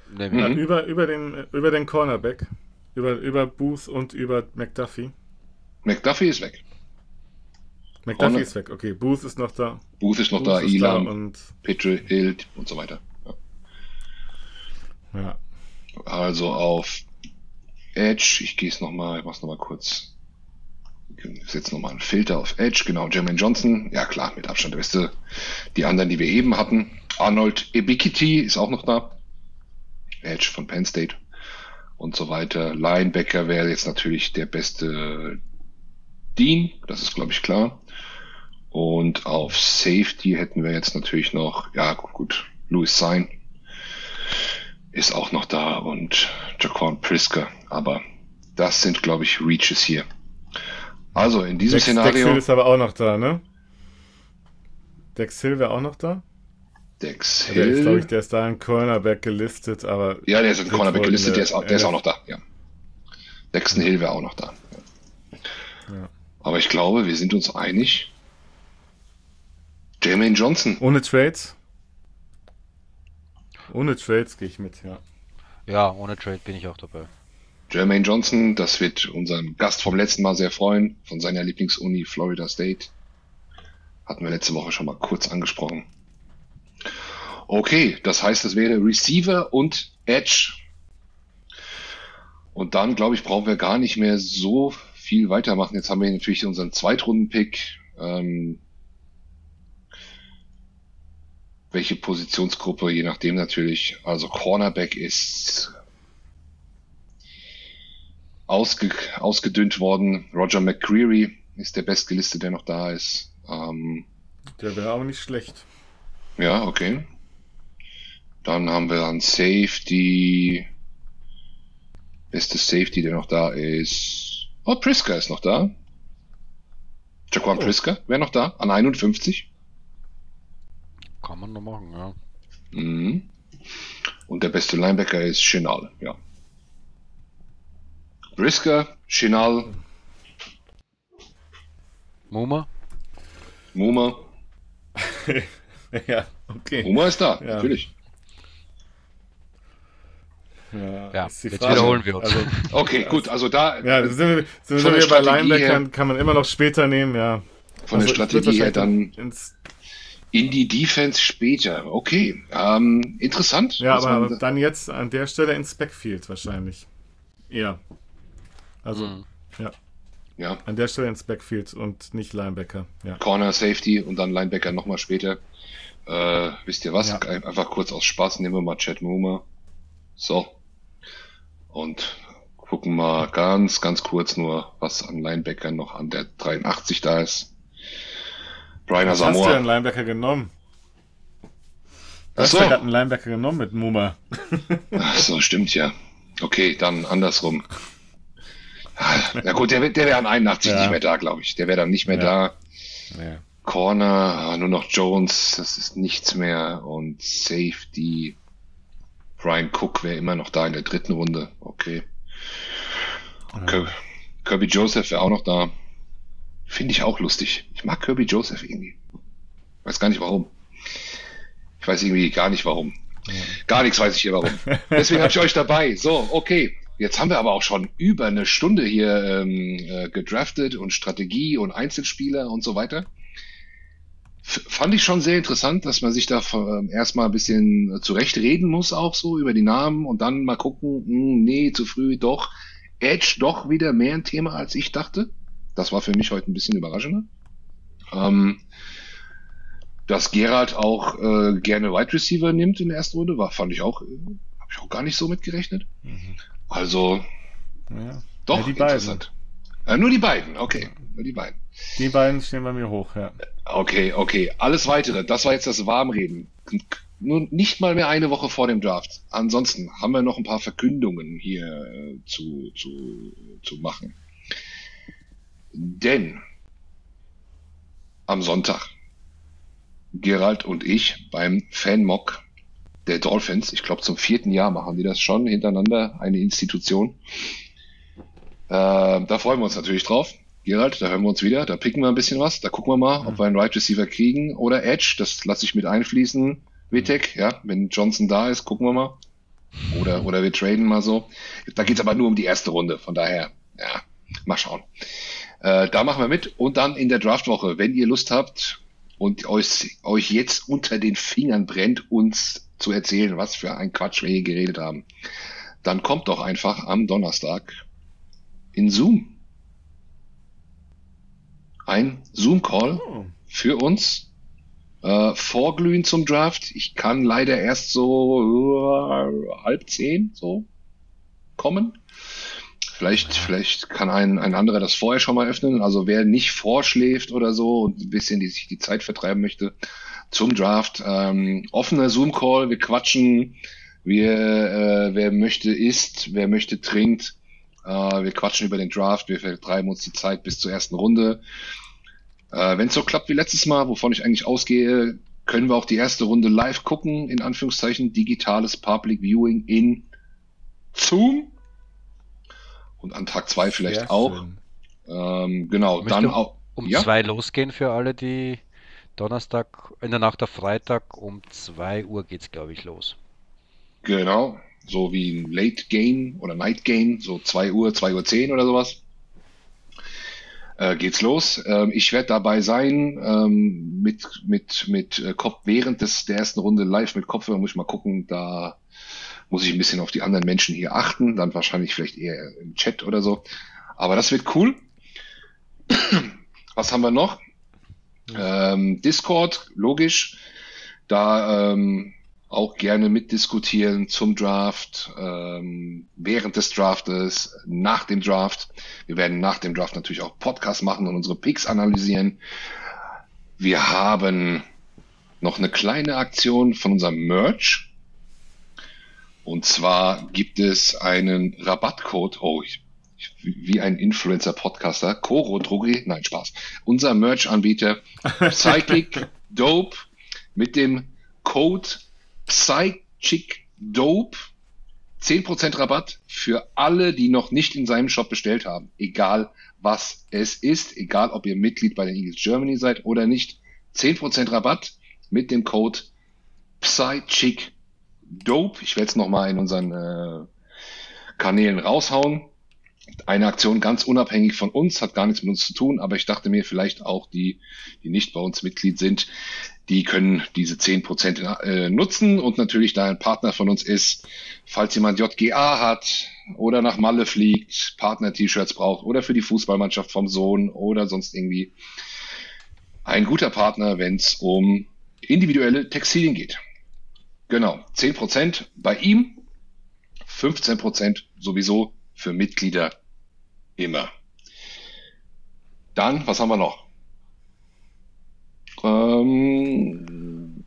Mhm. Über, über, den, über den Cornerback, über, über Booth und über McDuffie. McDuffie ist weg. McDuffie ist weg, okay. Booth ist noch da. Booth ist noch Booth da, ist Elam, da und Petrie, Hild und so weiter. Ja. ja. Also auf Edge, ich gehe es nochmal, ich mach's nochmal kurz. Ich setze nochmal einen Filter auf Edge, genau, Jermaine Johnson, ja klar, mit Abstand der beste. Die anderen, die wir eben hatten. Arnold Ebikiti ist auch noch da. Edge von Penn State und so weiter. Linebacker wäre jetzt natürlich der beste Dean, das ist glaube ich klar. Und auf Safety hätten wir jetzt natürlich noch, ja gut, Louis Sein ist auch noch da und Jaquan Prisker. Aber das sind, glaube ich, Reaches hier. Also in diesem Dex, Szenario. Dex Hill ist aber auch noch da, ne? Dex Hill wäre auch noch da? Dex Hill. Der ist, glaube ich, der ist da im Cornerback gelistet, aber. Ja, der ist im Cornerback gelistet, der ist, auch, der ist auch noch da, ja. Dexton Hill wäre auch noch da. Ja. Aber ich glaube, wir sind uns einig, Jermaine Johnson. Ohne Trades? Ohne Trades gehe ich mit, ja. Ja, ohne Trade bin ich auch dabei. Jermaine Johnson, das wird unseren Gast vom letzten Mal sehr freuen, von seiner Lieblingsuni Florida State. Hatten wir letzte Woche schon mal kurz angesprochen. Okay, das heißt, es wäre Receiver und Edge. Und dann, glaube ich, brauchen wir gar nicht mehr so viel weitermachen. Jetzt haben wir natürlich unseren Zweitrunden-Pick. Ähm, welche Positionsgruppe, je nachdem natürlich. Also Cornerback ist ausge, ausgedünnt worden. Roger McCreary ist der bestgelistete, der noch da ist. Ähm, der wäre aber nicht schlecht. Ja, okay. Dann haben wir an Safety. Beste Safety, der noch da ist. Oh, Priska ist noch da. Jaquan oh. Priska wäre noch da, an 51. Kann man noch machen, ja. Mhm. Und der beste Linebacker ist Chenal, ja. Brisker, Chenal. Muma? Muma. [laughs] ja, okay. Muma ist da, ja. natürlich. Ja, ja jetzt wiederholen wir uns. Also, okay, gut, also da. Ja, sind wir, sind wir bei Linebackern, kann man immer noch später nehmen, ja. Von also, der Strategie her dann in die Defense später. Okay, ähm, interessant. Ja, aber dann jetzt an der Stelle ins Backfield wahrscheinlich. Ja. Also, mhm. ja. Ja. An der Stelle ins Backfield und nicht Linebacker. Ja. Corner, Safety und dann Linebacker nochmal später. Äh, wisst ihr was? Ja. Einfach kurz aus Spaß nehmen wir mal Chad Moomer. So. Und gucken mal ganz, ganz kurz nur, was an Linebacker noch an der 83 da ist. Brian Asamoah. Hast du einen Linebacker genommen? Du hast ja gerade einen Linebacker genommen mit Muma. [laughs] Ach so, stimmt ja. Okay, dann andersrum. Na gut, der, der wäre an 81 ja. nicht mehr da, glaube ich. Der wäre dann nicht mehr ja. da. Ja. Corner, ah, nur noch Jones, das ist nichts mehr. Und Safety, Brian Cook wäre immer noch da in der dritten Runde. Okay. Kirby Joseph wäre auch noch da. Finde ich auch lustig. Ich mag Kirby Joseph irgendwie. Weiß gar nicht warum. Ich weiß irgendwie gar nicht warum. Gar nichts weiß ich hier warum. [laughs] Deswegen habe ich euch dabei. So, okay. Jetzt haben wir aber auch schon über eine Stunde hier ähm, äh, gedraftet und Strategie und Einzelspieler und so weiter. Fand ich schon sehr interessant, dass man sich da äh, erstmal ein bisschen zurechtreden muss, auch so über die Namen und dann mal gucken, mh, hm, nee, zu früh, doch. Edge doch wieder mehr ein Thema, als ich dachte. Das war für mich heute ein bisschen überraschender. Ähm, dass Gerald auch äh, gerne Wide Receiver nimmt in der ersten Runde, war, fand ich auch, äh, habe ich auch gar nicht so mitgerechnet. Mhm. Also, ja. doch, ja, interessant. Äh, nur die beiden, okay. Nur die beiden. Die beiden stehen bei mir hoch, ja. Okay, okay. Alles weitere, das war jetzt das Warmreden. Nur nicht mal mehr eine Woche vor dem Draft. Ansonsten haben wir noch ein paar Verkündungen hier äh, zu, zu, zu machen. Denn am Sonntag Gerald und ich beim Fanmock der Dolphins. Ich glaube, zum vierten Jahr machen die das schon hintereinander, eine Institution. Äh, da freuen wir uns natürlich drauf. Gerald, da hören wir uns wieder, da picken wir ein bisschen was, da gucken wir mal, ob wir einen Right Receiver kriegen oder Edge, das lasse ich mit einfließen. Vitek, ja, wenn Johnson da ist, gucken wir mal. Oder, oder wir traden mal so. Da geht's aber nur um die erste Runde, von daher, ja, mal schauen. Äh, da machen wir mit und dann in der Draftwoche, wenn ihr Lust habt und euch, euch jetzt unter den Fingern brennt, uns zu erzählen, was für ein Quatsch wir hier geredet haben, dann kommt doch einfach am Donnerstag in Zoom. Ein Zoom-Call oh. für uns. Äh, vorglühen zum Draft. Ich kann leider erst so uh, halb zehn so kommen. Vielleicht, vielleicht kann ein, ein anderer das vorher schon mal öffnen. Also wer nicht vorschläft oder so und ein bisschen die, sich die Zeit vertreiben möchte, zum Draft. Ähm, offener Zoom-Call, wir quatschen, wir, äh, wer möchte isst, wer möchte trinkt. Äh, wir quatschen über den Draft, wir vertreiben uns die Zeit bis zur ersten Runde. Äh, Wenn es so klappt wie letztes Mal, wovon ich eigentlich ausgehe, können wir auch die erste Runde live gucken, in Anführungszeichen, digitales Public Viewing in Zoom. Und an Tag zwei vielleicht Sehr auch. Ähm, genau, dann auch. Um ja? zwei losgehen für alle, die Donnerstag, in der Nacht auf Freitag um 2 Uhr geht es, glaube ich, los. Genau, so wie ein Late Gain oder Night Gain, so 2 Uhr, 2 Uhr 10 oder sowas. Äh, geht's los. Ähm, ich werde dabei sein, ähm, mit, mit, mit äh, Kopf, während des, der ersten Runde live mit Kopfhörer muss ich mal gucken, da muss ich ein bisschen auf die anderen Menschen hier achten, dann wahrscheinlich vielleicht eher im Chat oder so. Aber das wird cool. Was haben wir noch? Ähm, Discord, logisch. Da ähm, auch gerne mitdiskutieren zum Draft, ähm, während des Draftes, nach dem Draft. Wir werden nach dem Draft natürlich auch Podcasts machen und unsere Picks analysieren. Wir haben noch eine kleine Aktion von unserem Merch. Und zwar gibt es einen Rabattcode. Oh, ich, ich, wie ein Influencer-Podcaster. Coro Drogerie. Nein, Spaß. Unser Merch-Anbieter [laughs] Psychic Dope mit dem Code Psychic Dope 10% Rabatt für alle, die noch nicht in seinem Shop bestellt haben. Egal was es ist, egal ob ihr Mitglied bei den Eagles Germany seid oder nicht. 10% Rabatt mit dem Code Psychic Dope. Ich werde es nochmal in unseren äh, Kanälen raushauen. Eine Aktion ganz unabhängig von uns, hat gar nichts mit uns zu tun, aber ich dachte mir vielleicht auch die, die nicht bei uns Mitglied sind, die können diese 10% äh, nutzen und natürlich da ein Partner von uns ist, falls jemand JGA hat oder nach Malle fliegt, Partner-T-Shirts braucht oder für die Fußballmannschaft vom Sohn oder sonst irgendwie ein guter Partner, wenn es um individuelle Textilien geht. Genau, 10% bei ihm, 15% sowieso für Mitglieder immer. Dann, was haben wir noch? Ähm,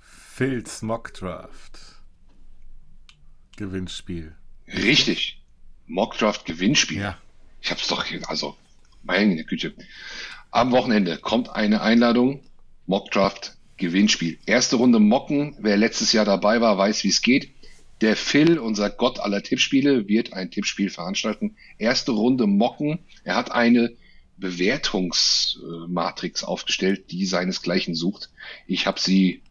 Phil's Mock Draft. Gewinnspiel. Richtig. Mock Draft Gewinnspiel. Ja. Ich hab's doch hier, also, meine Güte. Am Wochenende kommt eine Einladung. Mock Draft Gewinnspiel. Erste Runde Mocken. Wer letztes Jahr dabei war, weiß, wie es geht. Der Phil, unser Gott aller Tippspiele, wird ein Tippspiel veranstalten. Erste Runde Mocken. Er hat eine Bewertungsmatrix aufgestellt, die seinesgleichen sucht. Ich habe sie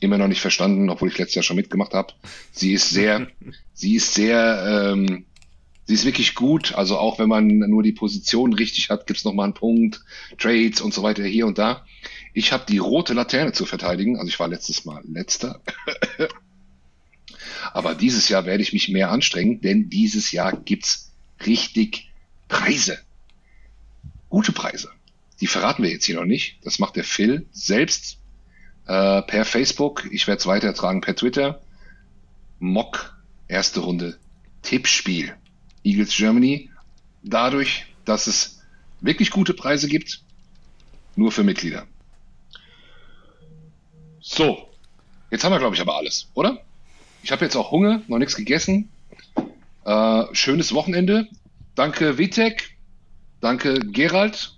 immer noch nicht verstanden, obwohl ich letztes Jahr schon mitgemacht habe. Sie ist sehr, [laughs] sie ist sehr, ähm, sie ist wirklich gut. Also auch wenn man nur die Position richtig hat, gibt's noch mal einen Punkt, Trades und so weiter hier und da. Ich habe die rote Laterne zu verteidigen. Also ich war letztes Mal letzter. [laughs] Aber dieses Jahr werde ich mich mehr anstrengen, denn dieses Jahr gibt's richtig Preise gute Preise. Die verraten wir jetzt hier noch nicht. Das macht der Phil selbst äh, per Facebook. Ich werde es weitertragen per Twitter. Mock, erste Runde, Tippspiel. Eagles Germany. Dadurch, dass es wirklich gute Preise gibt, nur für Mitglieder. So, jetzt haben wir, glaube ich, aber alles, oder? Ich habe jetzt auch Hunger, noch nichts gegessen. Äh, schönes Wochenende. Danke, Vitek. Danke, Gerald.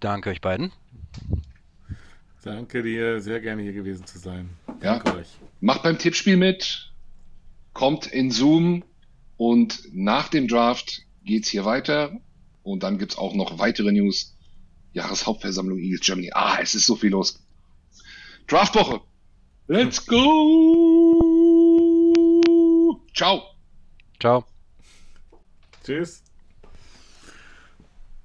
Danke euch beiden. Danke dir, sehr gerne hier gewesen zu sein. Ja. euch. Macht beim Tippspiel mit, kommt in Zoom und nach dem Draft geht's hier weiter und dann gibt's auch noch weitere News. Jahreshauptversammlung Eagles Germany. Ah, es ist so viel los. Draftwoche. Let's go. Ciao. Ciao. Tschüss.